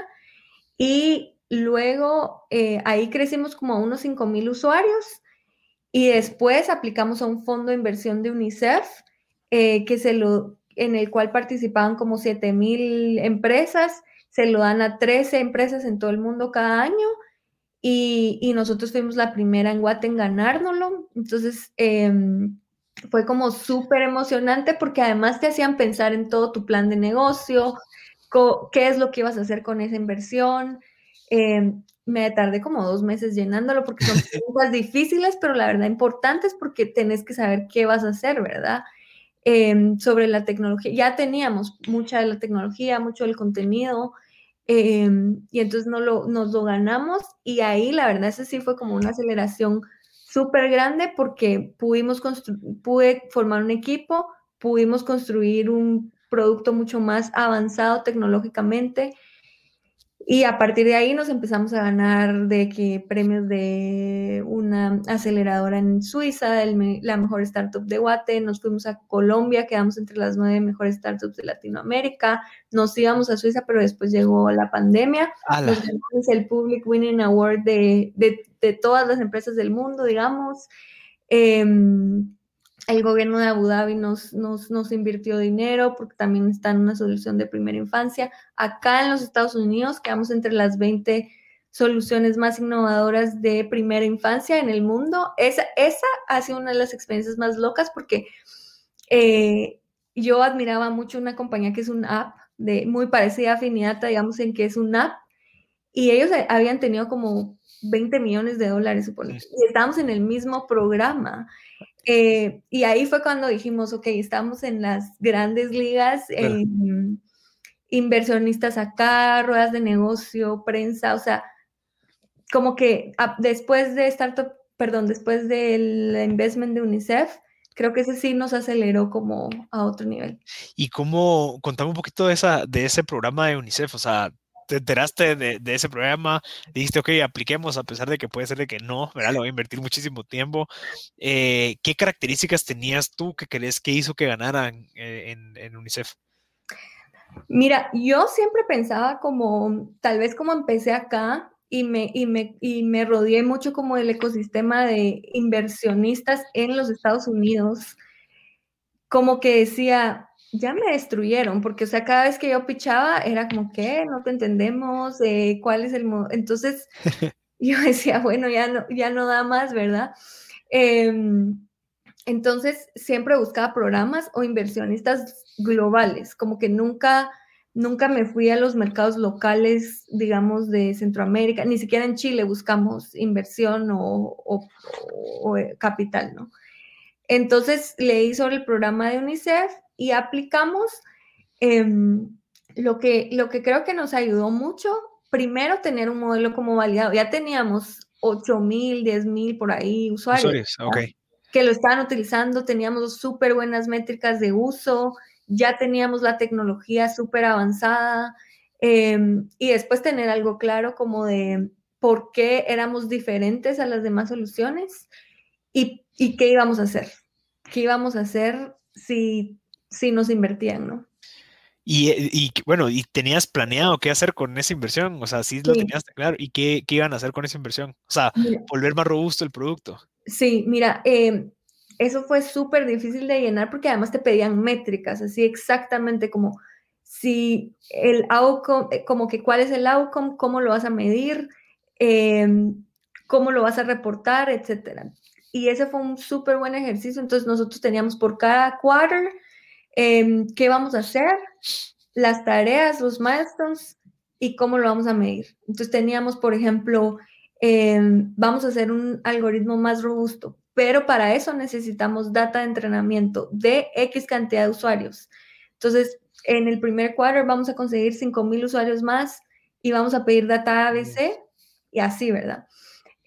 Y luego eh, ahí crecimos como a unos 5 mil usuarios y después aplicamos a un fondo de inversión de UNICEF, eh, que se lo, en el cual participaban como 7 mil empresas, se lo dan a 13 empresas en todo el mundo cada año. Y, nosotros fuimos la primera en Guate en ganárnoslo. Entonces, em, fue como súper emocionante porque además te hacían pensar en todo tu plan de negocio, qué es lo que ibas a hacer con esa inversión. Em, me tardé como dos meses llenándolo porque son preguntas difíciles, pero la verdad importantes porque tenés que saber qué vas a hacer, ¿verdad? Em, sobre la tecnología. Ya teníamos mucha de la tecnología, mucho del contenido, em, y entonces no lo, nos lo ganamos y ahí la verdad ese sí fue como una aceleración súper grande porque pudimos pude formar un equipo, pudimos construir un producto mucho más avanzado tecnológicamente, y a partir de ahí nos empezamos a ganar de que premios de una aceleradora en Suiza, la mejor startup de Guate, nos fuimos a Colombia, quedamos entre las nueve mejores startups de Latinoamérica, nos íbamos a Suiza, pero después llegó la pandemia, nos el Public Winning Award de, de, todas las empresas del mundo, digamos. Em, el gobierno de Abu Dhabi nos, nos, invirtió dinero porque también está en una solución de primera infancia. Acá en los Estados Unidos quedamos entre las 20 soluciones más innovadoras de primera infancia en el mundo. Esa, esa ha sido una de las experiencias más locas porque eh, yo admiraba mucho una compañía que es un app de muy parecida a Finiata, digamos, en que es un app, y ellos habían tenido como 20 millones de dólares, supongo, y estábamos en el mismo programa. Eh, y ahí fue cuando dijimos, ok, estamos en las grandes ligas, inversionistas acá, ruedas de negocio, prensa, o sea, como que después de Startup, perdón, después del investment de UNICEF, creo que ese sí nos aceleró como a otro nivel. ¿Y cómo, contame un poquito de, esa, de ese programa de UNICEF? O sea, te enteraste de, ese programa, dijiste, ok, apliquemos a pesar de que puede ser de que no, ¿verdad? Lo voy a invertir muchísimo tiempo. Eh, ¿Qué características tenías tú que crees que hizo que ganaran eh, en, UNICEF? Mira, yo siempre pensaba como, tal vez como empecé acá y me, y me, y me rodeé mucho como del ecosistema de inversionistas en los Estados Unidos, como que decía, ya me destruyeron, porque, o sea, cada vez que yo pichaba era como, ¿qué? No te entendemos, eh, ¿cuál es el modo? Entonces, yo decía, bueno, ya no, ya no da más, ¿verdad? Em, entonces, siempre buscaba programas o inversionistas globales, como que nunca, nunca me fui a los mercados locales, digamos, de Centroamérica, ni siquiera en Chile buscamos inversión o, o eh, capital, ¿no? Entonces leí sobre el programa de UNICEF y aplicamos em, lo, que, lo que creo que nos ayudó mucho, primero tener un modelo como validado. Ya teníamos 8 mil, 10 mil por ahí usuarios. Que lo estaban utilizando, teníamos súper buenas métricas de uso, ya teníamos la tecnología súper avanzada em, y después tener algo claro como de por qué éramos diferentes a las demás soluciones y, y qué íbamos a hacer. ¿Qué íbamos a hacer si, si nos invertían, no? Y, y, bueno, ¿y tenías planeado qué hacer con esa inversión? O sea, sí lo tenías claro. ¿Y qué, qué, iban a hacer con esa inversión? O sea, volver más robusto el producto. Sí, mira, eh, eso fue súper difícil de llenar porque además te pedían métricas, así exactamente como si el outcome, eh, como que cuál es el outcome, cómo lo vas a medir, em, cómo lo vas a reportar, etcétera. Y ese fue un súper buen ejercicio. Entonces nosotros teníamos por cada quarter Em, qué vamos a hacer, las tareas, los milestones y cómo lo vamos a medir. Entonces teníamos, por ejemplo, em, vamos a hacer un algoritmo más robusto, pero para eso necesitamos data de entrenamiento de X cantidad de usuarios. Entonces, en el primer quarter vamos a conseguir 5.000 usuarios más y vamos a pedir data ABC y así, ¿verdad?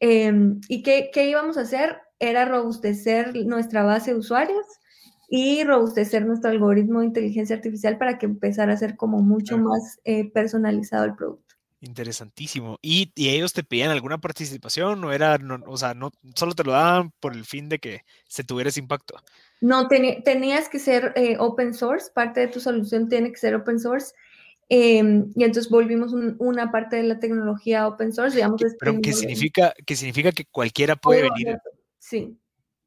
Em, ¿Y qué, qué íbamos a hacer? Era robustecer nuestra base de usuarios y robustecer nuestro algoritmo de inteligencia artificial para que empezara a ser como mucho más eh, personalizado el producto. Interesantísimo. ¿Y, ellos te pedían alguna participación o era, o sea, no solo te lo daban por el fin de que se tuviera ese impacto? No, tenías que ser eh, open source, parte de tu solución tiene que ser open source. Em, y entonces volvimos una parte de la tecnología open source, digamos. Pero ¿qué significa, que significa que cualquiera puede venir. Sí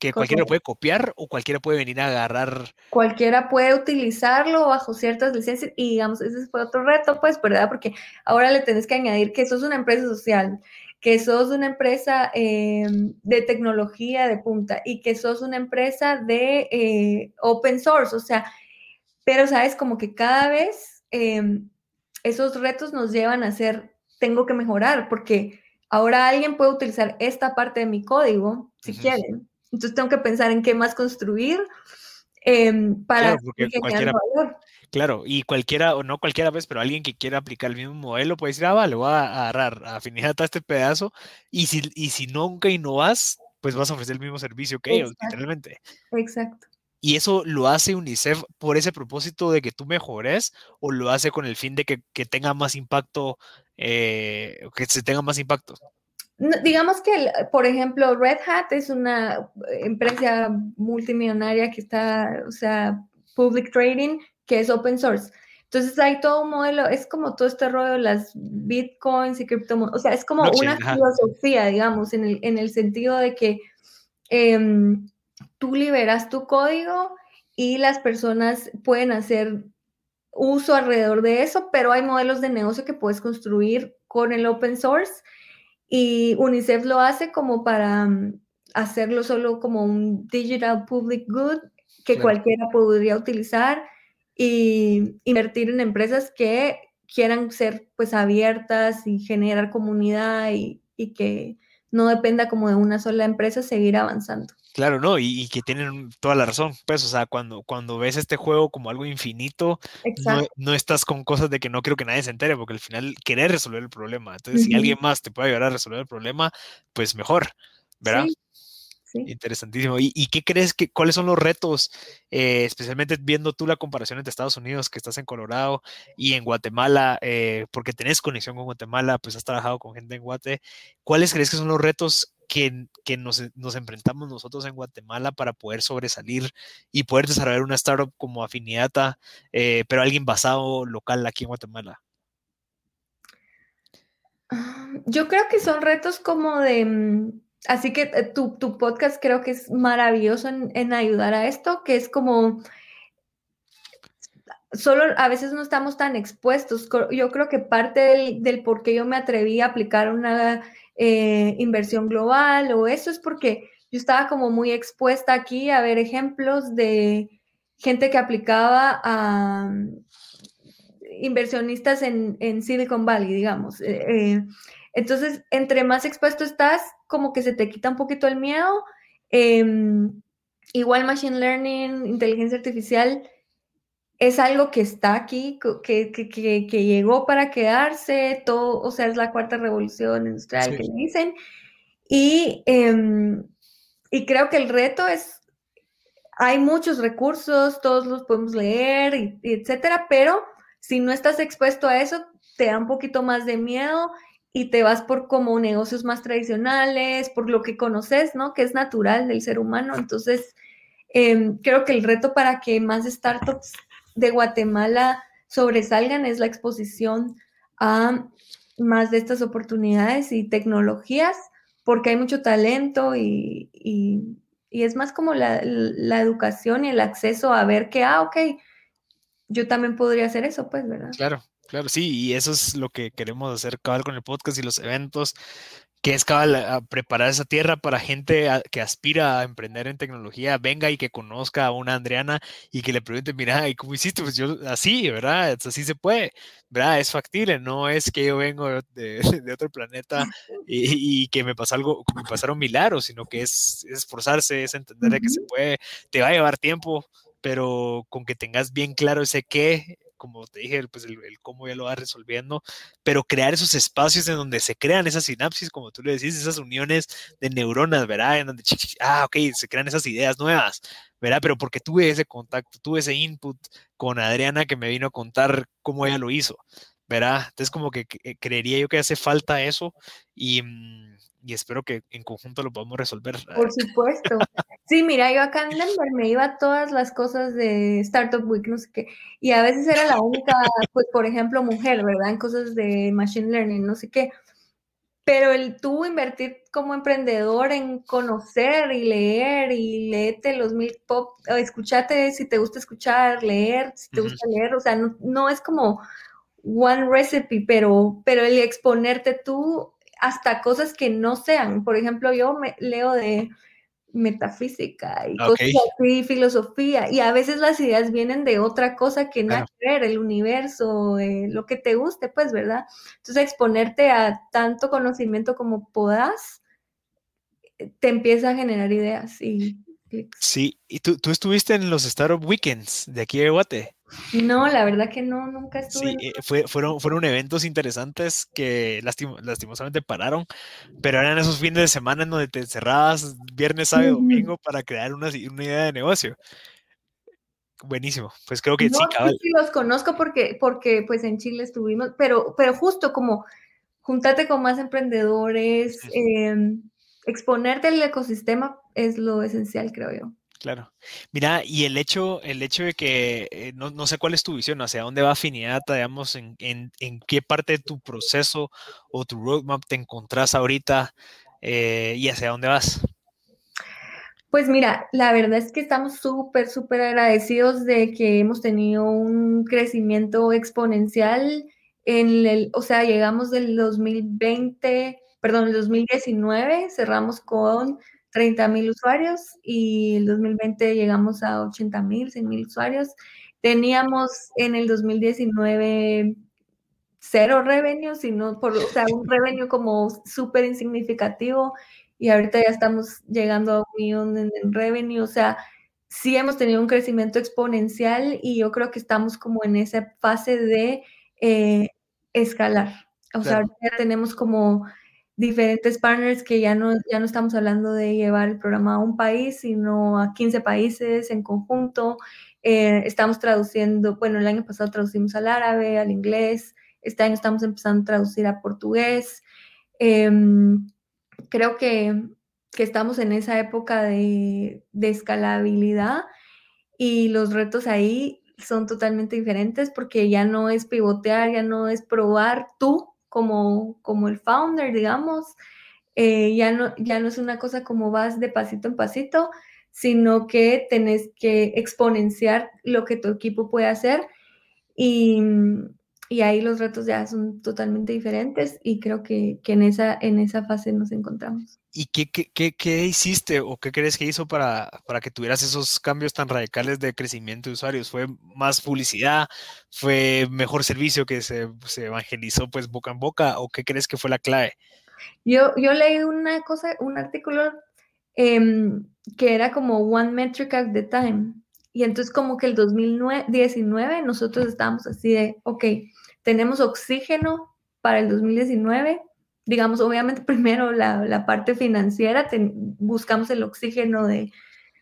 que cualquiera puede copiar o cualquiera puede venir a agarrar. Cualquiera puede utilizarlo bajo ciertas licencias y digamos, ese fue otro reto, pues, ¿verdad? Porque ahora le tenés que añadir que sos una empresa social, que sos una empresa em, de tecnología de punta y que sos una empresa de eh, open source, o sea, pero sabes, como que cada vez em, esos retos nos llevan a ser, tengo que mejorar, porque ahora alguien puede utilizar esta parte de mi código, si quieren, entonces tengo que pensar en qué más construir em, para claro, valor. Claro, y cualquiera, o no cualquiera vez, pero alguien que quiera aplicar el mismo modelo puede decir, ah, vale, voy a agarrar afinidad a este pedazo, y si, y si nunca innovas, pues vas a ofrecer el mismo servicio que ellos, literalmente. Exacto. ¿Y eso lo hace UNICEF por ese propósito de que tú mejores o lo hace con el fin de que, que tenga más impacto, eh, que se tenga más impacto? Digamos que, por ejemplo, Red Hat es una empresa multimillonaria que está, o sea, public trading, que es open source. Entonces hay todo un modelo, es como todo este rollo de las bitcoins y criptomonedas, o sea, es como una filosofía, digamos, en el, en el, sentido de que em, tú liberas tu código y las personas pueden hacer uso alrededor de eso, pero hay modelos de negocio que puedes construir con el open source y UNICEF lo hace como para mm, hacerlo solo como un digital public good que cualquiera podría utilizar y invertir en empresas que quieran ser pues abiertas y generar comunidad y, y que no dependa como de una sola empresa seguir avanzando. Claro, ¿no? Y, que tienen toda la razón. Pues, o sea, cuando, cuando ves este juego como algo infinito, no, estás con cosas de que no quiero que nadie se entere, porque al final querer resolver el problema. Entonces, si alguien más te puede ayudar a resolver el problema, pues mejor, ¿verdad? Interesantísimo. ¿Y, qué crees que, cuáles son los retos, eh, especialmente viendo tú la comparación entre Estados Unidos, que estás en Colorado, y en Guatemala, eh, porque tenés conexión con Guatemala, pues has trabajado con gente en Guate, ¿cuáles crees que son los retos que, que nos, nos, enfrentamos nosotros en Guatemala para poder sobresalir y poder desarrollar una startup como Afinidata, eh, pero alguien basado local aquí en Guatemala? Ah, yo creo que son retos como de mm, Así que eh, tu, podcast creo que es maravilloso en, ayudar a esto, que es como, solo a veces no estamos tan expuestos. Yo creo que parte del, por qué yo me atreví a aplicar una eh, inversión global o eso es porque yo estaba como muy expuesta aquí a ver ejemplos de gente que aplicaba a mm, inversionistas en, Silicon Valley, digamos. Eh, entonces, entre más expuesto estás, como que se te quita un poquito el miedo. Em, igual Machine Learning, inteligencia artificial, es algo que está aquí, que, llegó para quedarse, todo, o sea, es la cuarta revolución industrial que dicen. Y, em, y creo que el reto es, hay muchos recursos, todos los podemos leer, y, etcétera, pero si no estás expuesto a eso, te da un poquito más de miedo y te vas por como negocios más tradicionales, por lo que conoces, ¿no? Que es natural del ser humano. Entonces, em, creo que el reto para que más startups de Guatemala sobresalgan es la exposición a más de estas oportunidades y tecnologías, porque hay mucho talento y, es más como la, educación y el acceso a ver que, ah, ok, yo también podría hacer eso, pues, ¿verdad? Claro, claro, sí, y eso es lo que queremos hacer cabal con el podcast y los eventos, que es cabal a preparar esa tierra para gente que aspira a emprender en tecnología, venga y que conozca a una Andreana y que le pregunte, mira, ¿y cómo hiciste? Pues yo así, ¿verdad? Así se puede, ¿verdad? Es factible, no es que yo vengo de, otro planeta y, que me pasa algo, me pasaron milagros, sino que es, esforzarse, es entender que se puede, te va a llevar tiempo, pero con que tengas bien claro ese qué, como te dije, pues el, cómo ya lo vas resolviendo, pero crear esos espacios en donde se crean esas sinapsis, como tú le decís, esas uniones de neuronas, ¿verdad? En donde, ah, ok, se crean esas ideas nuevas, ¿verdad? Pero porque tuve ese contacto, tuve ese input con Adriana que me vino a contar cómo ella lo hizo, ¿verdad? Entonces como que creería yo que hace falta eso y... Mm, y espero que en conjunto lo podamos resolver. Por supuesto. Sí, mira, yo acá en Denver me iba a todas las cosas de Startup Week, no sé qué, y a veces era la única, pues, por ejemplo, mujer, ¿verdad? En cosas de Machine Learning, no sé qué. Pero el tú invertir como emprendedor en conocer y leer y leerte los mil pop, escuchate si te gusta escuchar, leer, si te gusta leer, o sea, no, no es como one recipe, pero, pero el exponerte tú hasta cosas que no sean. Por ejemplo, yo me leo de metafísica y cosas así, filosofía, y a veces las ideas vienen de otra cosa que nada que ver, el universo, eh, lo que te guste, pues, ¿verdad? Entonces, exponerte a tanto conocimiento como puedas, eh, te empieza a generar ideas y Sí, y tú, tú estuviste en los Startup Weekends de aquí de Guate. No, la verdad que no, nunca estuve. Sí, eh, fue, fueron, fueron eventos interesantes que lastimosamente pararon, pero eran esos fines de semana en donde te encerrabas viernes, sábado domingo para crear una, una, idea de negocio. Buenísimo, pues creo que sí, cabal. Sí, los conozco porque, porque pues en Chile estuvimos, pero, pero justo como juntarte con más emprendedores, em, exponerte al ecosistema es lo esencial, creo yo. Claro. Mira, y el hecho, el hecho de que eh, no, sé cuál es tu visión, hacia dónde va afinidad, digamos, en, en, en, qué parte de tu proceso o tu roadmap te encontrás ahorita eh, y hacia dónde vas. Pues mira, la verdad es que estamos súper, súper agradecidos de que hemos tenido un crecimiento exponencial en el, o sea, llegamos del 2020, perdón, el 2019, cerramos con 30 mil usuarios y el 2020 llegamos a 80 mil, 100 mil usuarios. Teníamos en el 2019 cero revenue, sino por, o sea, un revenue como súper insignificativo y ahorita ya estamos llegando a un millón en, revenue, o sea, sí hemos tenido un crecimiento exponencial y yo creo que estamos como en esa fase de eh, escalar. O sea, ya tenemos como diferentes partners que ya no, ya no estamos hablando de llevar el programa a un país, sino a 15 países en conjunto. Eh, estamos traduciendo, bueno, el año pasado traducimos al árabe, al inglés, este año estamos empezando a traducir a portugués. Em, creo que, que, estamos en esa época de, de escalabilidad y los retos ahí son totalmente diferentes porque ya no es pivotear, ya no es probar tú, como, como el founder, digamos, eh, ya, no, ya no es una cosa como vas de pasito en pasito, sino que tenés que exponenciar lo que tu equipo puede hacer y, y ahí los retos ya son totalmente diferentes y creo que, que en, esa, en esa fase nos encontramos. ¿Y qué, qué, qué, hiciste o qué crees que hizo para, para, que tuvieras esos cambios tan radicales de crecimiento de usuarios? ¿Fue más publicidad? ¿Fue mejor servicio que se, se evangelizó pues boca en boca? ¿O qué crees que fue la clave? Yo, yo leí una cosa, un artículo em, que era como One Metric at the Time. Y entonces como que el 2019 nosotros estábamos así de, ok, tenemos oxígeno para el 2019 digamos, obviamente primero la, parte financiera, buscamos el oxígeno de,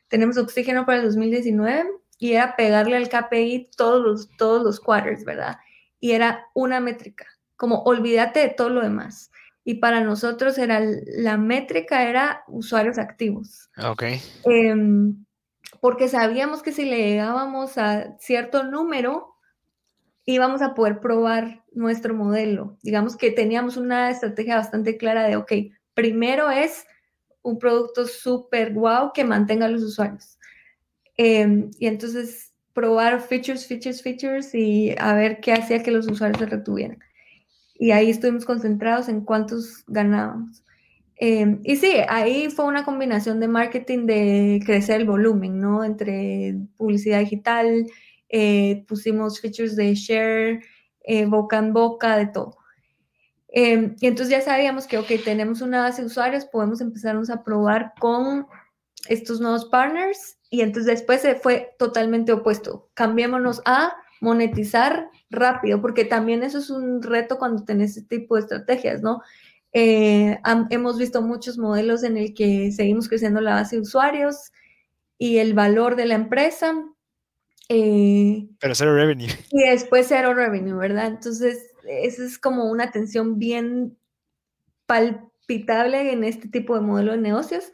tenemos oxígeno para el 2019 y era pegarle al KPI todos los, todos los quarters, ¿verdad? Y era una métrica, como olvídate de todo lo demás. Y para nosotros era la métrica era usuarios activos. Ok. Em, porque sabíamos que si le llegábamos a cierto número, íbamos a poder probar nuestro modelo. Digamos que teníamos una estrategia bastante clara de, ok, primero es un producto súper guau que mantenga a los usuarios. Em, y entonces probar features, features, features y a ver qué hacía que los usuarios se retuvieran. Y ahí estuvimos concentrados en cuántos ganábamos. Em, y sí, ahí fue una combinación de marketing de crecer el volumen, ¿no? Entre publicidad digital, eh, pusimos features de share, eh, boca en boca, de todo. Em, y entonces ya sabíamos que, ok, tenemos una base de usuarios, podemos empezarnos a probar con estos nuevos partners y entonces después se fue totalmente opuesto. Cambiémonos a monetizar rápido, porque también eso es un reto cuando tenés este tipo de estrategias, ¿no? Eh, hemos visto muchos modelos en el que seguimos creciendo la base de usuarios y el valor de la empresa, eh, Pero cero revenue. Y después cero revenue, ¿verdad? Entonces, esa es como una tensión bien palpitable en este tipo de modelo de negocios.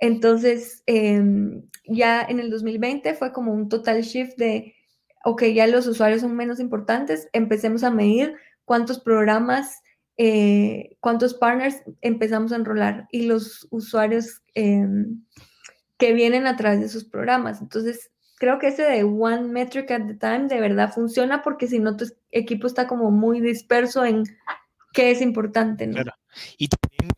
Entonces, em, ya en el 2020 fue como un total shift de, ok, ya los usuarios son menos importantes, empecemos a medir cuántos programas, eh, cuántos partners empezamos a enrolar y los usuarios em, que vienen a través de esos programas. Entonces, creo que ese de one metric at the time de verdad funciona porque si no tu equipo está como muy disperso en qué es importante, ¿no? Claro. Y también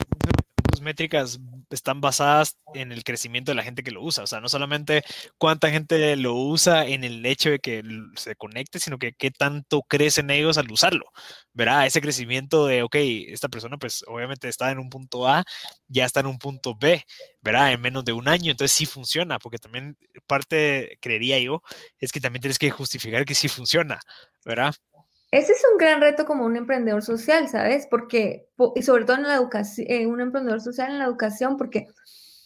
métricas están basadas en el crecimiento de la gente que lo usa. O sea, no solamente cuánta gente lo usa en el hecho de que se conecte, sino que qué tanto crecen ellos al usarlo. Verá, ese crecimiento de, ok, esta persona pues obviamente está en un punto A, ya está en un punto B, verá, en menos de un año. Entonces sí funciona, porque también parte, creería yo, es que también tienes que justificar que sí funciona, ¿verdad? Ese es un gran reto como un emprendedor social, ¿sabes? Porque, y sobre todo en la educación, eh, un emprendedor social en la educación, porque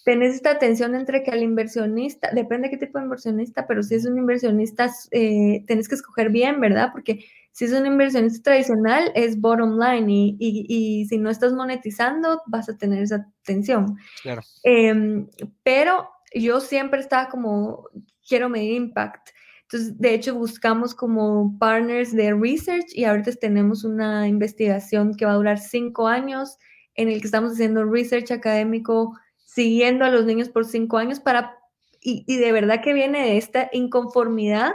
tenés esta tensión entre que al inversionista, depende de qué tipo de inversionista, pero si es un inversionista, eh, tenés que escoger bien, ¿verdad? Porque si es un inversionista tradicional, es bottom line y, y, si no estás monetizando, vas a tener esa tensión. Claro. Em, pero yo siempre estaba como, quiero medir impact. Entonces, de hecho, buscamos como partners de research y ahorita tenemos una investigación que va a durar cinco años en el que estamos haciendo research académico, siguiendo a los niños por cinco años para, y, de verdad que viene de esta inconformidad.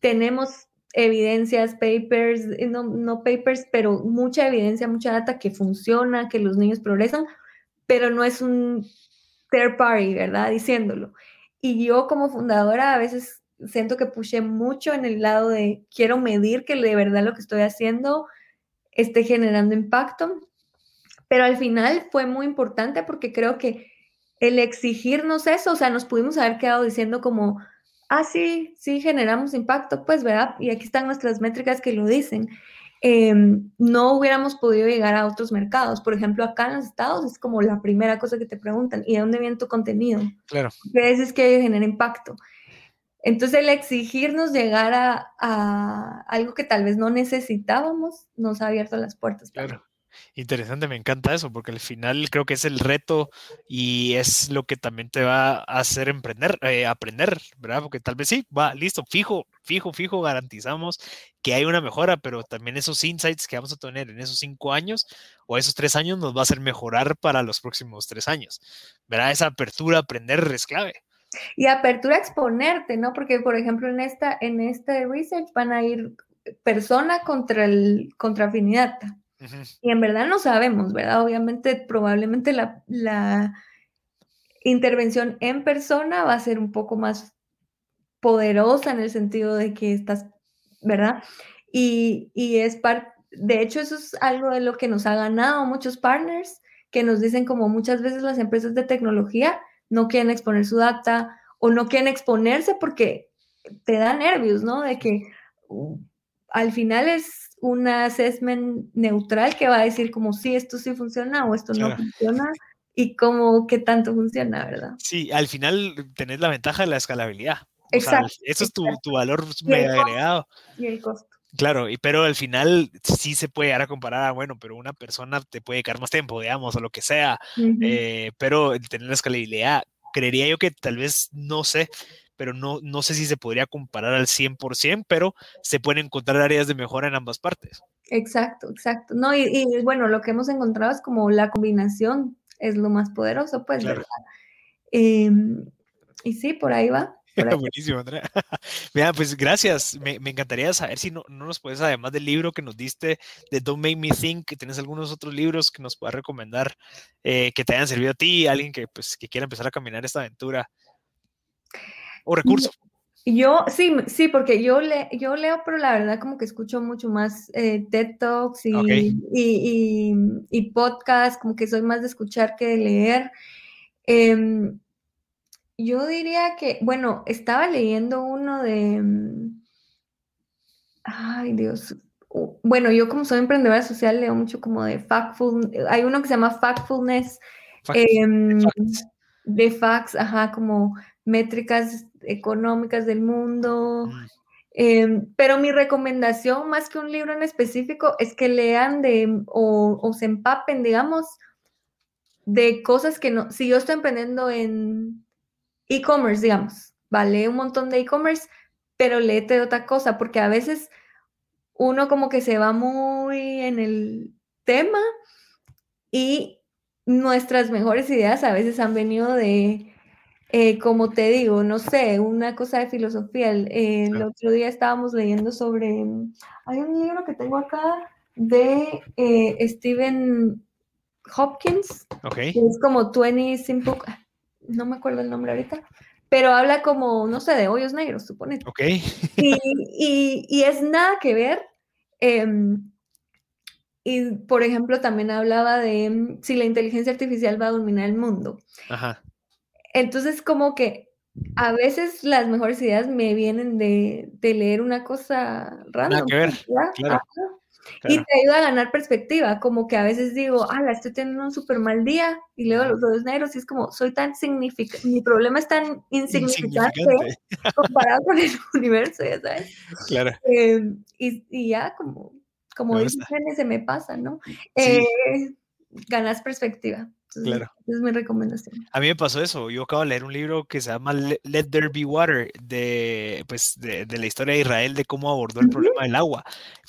Tenemos evidencias, papers, eh, no, no papers, pero mucha evidencia, mucha data que funciona, que los niños progresan, pero no es un third party, ¿verdad? Diciéndolo. Y yo como fundadora a veces siento que puse mucho en el lado de quiero medir que de verdad lo que estoy haciendo esté generando impacto, pero al final fue muy importante porque creo que el exigirnos eso, o sea, nos pudimos haber quedado diciendo como, ah, sí, sí, generamos impacto, pues, ¿verdad? Y aquí están nuestras métricas que lo dicen. Em, no hubiéramos podido llegar a otros mercados. Por ejemplo, acá en los estados es como la primera cosa que te preguntan, ¿y de dónde viene tu contenido? Claro. ¿Qué es que genera impacto? Entonces el exigirnos llegar a, algo que tal vez no necesitábamos nos ha abierto las puertas. Claro. Interesante, me encanta eso, porque al final creo que es el reto y es lo que también te va a hacer emprender, eh, aprender, ¿verdad? Porque tal vez sí, va, listo, fijo, fijo, fijo, garantizamos que hay una mejora, pero también esos insights que vamos a tener en esos cinco años o esos tres años nos va a hacer mejorar para los próximos tres años, ¿verdad? Esa apertura a aprender es clave. Y apertura a exponerte, ¿no? Porque, por ejemplo, en esta, en este research van a ir persona contra el contra afinidad. Y en verdad no sabemos, ¿verdad? Obviamente, probablemente la, la, intervención en persona va a ser un poco más poderosa en el sentido de que estás, ¿verdad? Y, y es parte, de hecho, eso es algo de lo que nos ha ganado muchos partners que nos dicen como muchas veces las empresas de tecnología no quieren exponer su data o no quieren exponerse porque te da nervios, ¿no? De que uh, al final es un assessment neutral que va a decir como si esto sí funciona o esto no funciona y cómo qué tanto funciona, ¿verdad? Sí, al final tenés la ventaja de la escalabilidad. Exacto. eso es tu, tu valor mega agregado. Y el costo. Claro, y, pero al final sí se puede llegar a comparar, bueno, pero una persona te puede dedicar más tiempo, digamos, o lo que sea, eh, pero el tener la escalabilidad, creería yo que tal vez, no sé, pero no, no sé si se podría comparar al 100%, pero se pueden encontrar áreas de mejora en ambas partes. Exacto, exacto. No, y, bueno, lo que hemos encontrado es como la combinación es lo más poderoso, pues, ¿verdad? Em, y sí, por ahí va. Buenísimo, Andrea. Mira, pues gracias. Me, encantaría saber si no, no, nos puedes, además del libro que nos diste de Don't Make Me Think, que tienes algunos otros libros que nos puedas recomendar eh, que te hayan servido a ti, alguien que, pues, que quiera empezar a caminar esta aventura. O recurso. Yo, sí, sí, porque yo, le, yo leo, pero la verdad como que escucho mucho más eh, TED Talks y, y, y, podcasts, como que soy más de escuchar que de leer. Eh, yo diría que, bueno, estaba leyendo uno de, mm, ay Dios, bueno, yo como soy emprendedora social leo mucho como de Factful, hay uno que se llama Factfulness, em, de facts, ajá, como métricas económicas del mundo. Mm. Em, pero mi recomendación, más que un libro en específico, es que lean de o, o se empapen, digamos, de cosas que no, si yo estoy emprendiendo en e-commerce, digamos, vale un montón de e-commerce, pero léete otra cosa, porque a veces uno como que se va muy en el tema y nuestras mejores ideas a veces han venido de, eh, como te digo, no sé, una cosa de filosofía. El, otro día estábamos leyendo sobre, hay un libro que tengo acá de eh, Stephen Hopkins, que es como 20 Simple, no me acuerdo el nombre ahorita, pero habla como, no sé, de hoyos negros, supone. Ok. y, es nada que ver. Em, y, por ejemplo, también hablaba de em, si la inteligencia artificial va a dominar el mundo. Ajá. Entonces, como que a veces las mejores ideas me vienen de, leer una cosa random. Nada que ver. Claro. Y te ayuda a ganar perspectiva, como que a veces digo, ah, estoy teniendo un súper mal día y leo los dos negros y es como, soy tan significante, mi problema es tan insignificante, comparado con el universo, ya sabes. Claro. Em, y, ya, como, como dicen, se me pasa, ¿no? Eh, ganas perspectiva claro. Es mi recomendación. A mí me pasó eso. Yo acabo de leer un libro que se llama Let There Be Water, de, pues, de, la historia de Israel, de cómo abordó el problema del agua.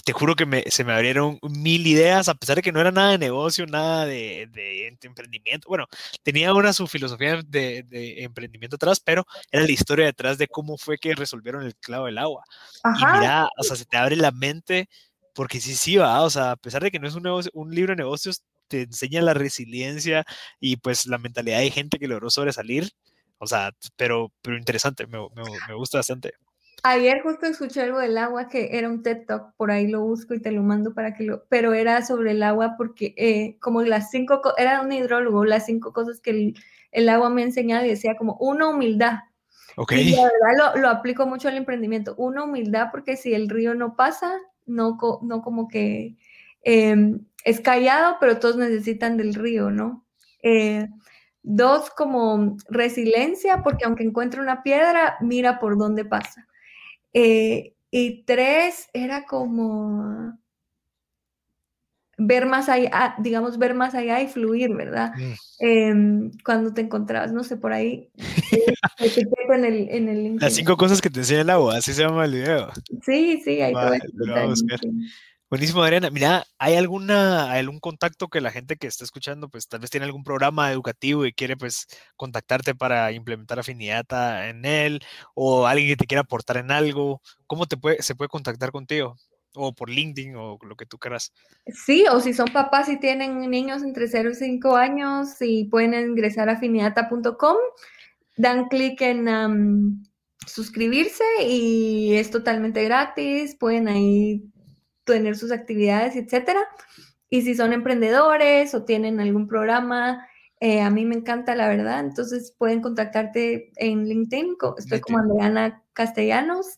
Te juro que se me abrieron mil ideas, a pesar de que no era nada de negocio, nada de, emprendimiento. Bueno, tenía una su filosofía de, emprendimiento atrás, pero era la historia detrás de cómo fue que resolvieron el clavo del agua. Y mira, o sea, se te abre la mente porque sí, sí, va, o sea, a pesar de que no es un, un libro de negocios, te enseña la resiliencia y pues la mentalidad de gente que logró sobresalir. O sea, pero, pero interesante, me, me, gusta bastante. Ayer justo escuché algo del agua que era un TED Talk, por ahí lo busco y te lo mando para que lo, pero era sobre el agua porque eh, como las cinco, era un hidrólogo, las cinco cosas que el, el agua me ha enseñado y decía como una humildad. Ok. Y la verdad lo, lo, aplico mucho al emprendimiento, una humildad porque si el río no pasa, no, no como que em, es callado, pero todos necesitan del río, ¿no? Eh, dos, como resiliencia, porque aunque encuentre una piedra, mira por dónde pasa. Eh, y tres, era como ver más allá, digamos, ver más allá y fluir, ¿verdad? Mm. Em, cuando te encontrabas, no sé, por ahí, en el, en el Las cinco cosas que te enseña el agua, así se llama el video. Sí, sí, ahí vale, Buenísimo, Adriana. Mira, ¿hay alguna, algún contacto que la gente que está escuchando, pues tal vez tiene algún programa educativo y quiere pues contactarte para implementar afinidad en él o alguien que te quiera aportar en algo? ¿Cómo te puede, se puede contactar contigo? O por LinkedIn o lo que tú quieras. Sí, o si son papás y tienen niños entre 0 y 5 años y pueden ingresar a afinidata.com, dan clic en suscribirse y es totalmente gratis, pueden ahí tener sus actividades, etcétera. Y si son emprendedores o tienen algún programa, eh, a mí me encanta, la verdad. Entonces pueden contactarte en LinkedIn. Estoy como Andreana Castellanos.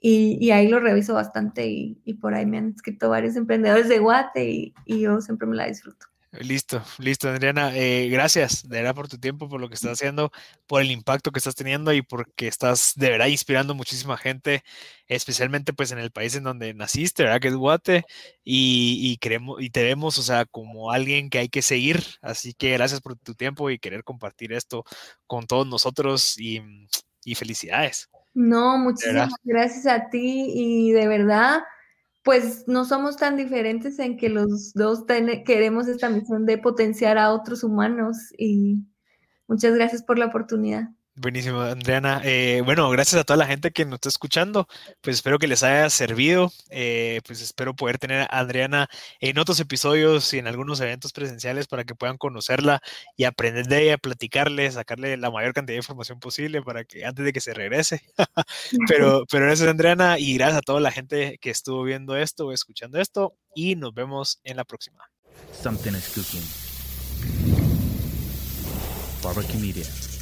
y, ahí lo reviso bastante y, por ahí me han escrito varios emprendedores de Guate y, yo siempre me la disfruto. Listo, listo, Adriana. Eh, gracias de verdad por tu tiempo, por lo que estás haciendo, por el impacto que estás teniendo y porque estás de verdad inspirando muchísima gente, especialmente pues en el país en donde naciste, ¿verdad? Que es Guate, y, queremos, y te vemos, o sea, como alguien que hay que seguir. Así que gracias por tu tiempo y querer compartir esto con todos nosotros y, y felicidades. No, muchísimas gracias a ti y de verdad pues no somos tan diferentes en que los dos queremos esta misión de potenciar a otros humanos y muchas gracias por la oportunidad. Buenísimo, Andreana. Eh, bueno, gracias a toda la gente que nos está escuchando. Pues espero que les haya servido. Eh, pues espero poder tener a Adriana en otros episodios y en algunos eventos presenciales para que puedan conocerla y aprender de ella, platicarle, sacarle la mayor cantidad de información posible para que antes de que se regrese. pero, pero gracias, Andreana, y gracias a toda la gente que estuvo viendo esto o escuchando esto. Y nos vemos en la próxima. Something is cooking. Barbecue Media.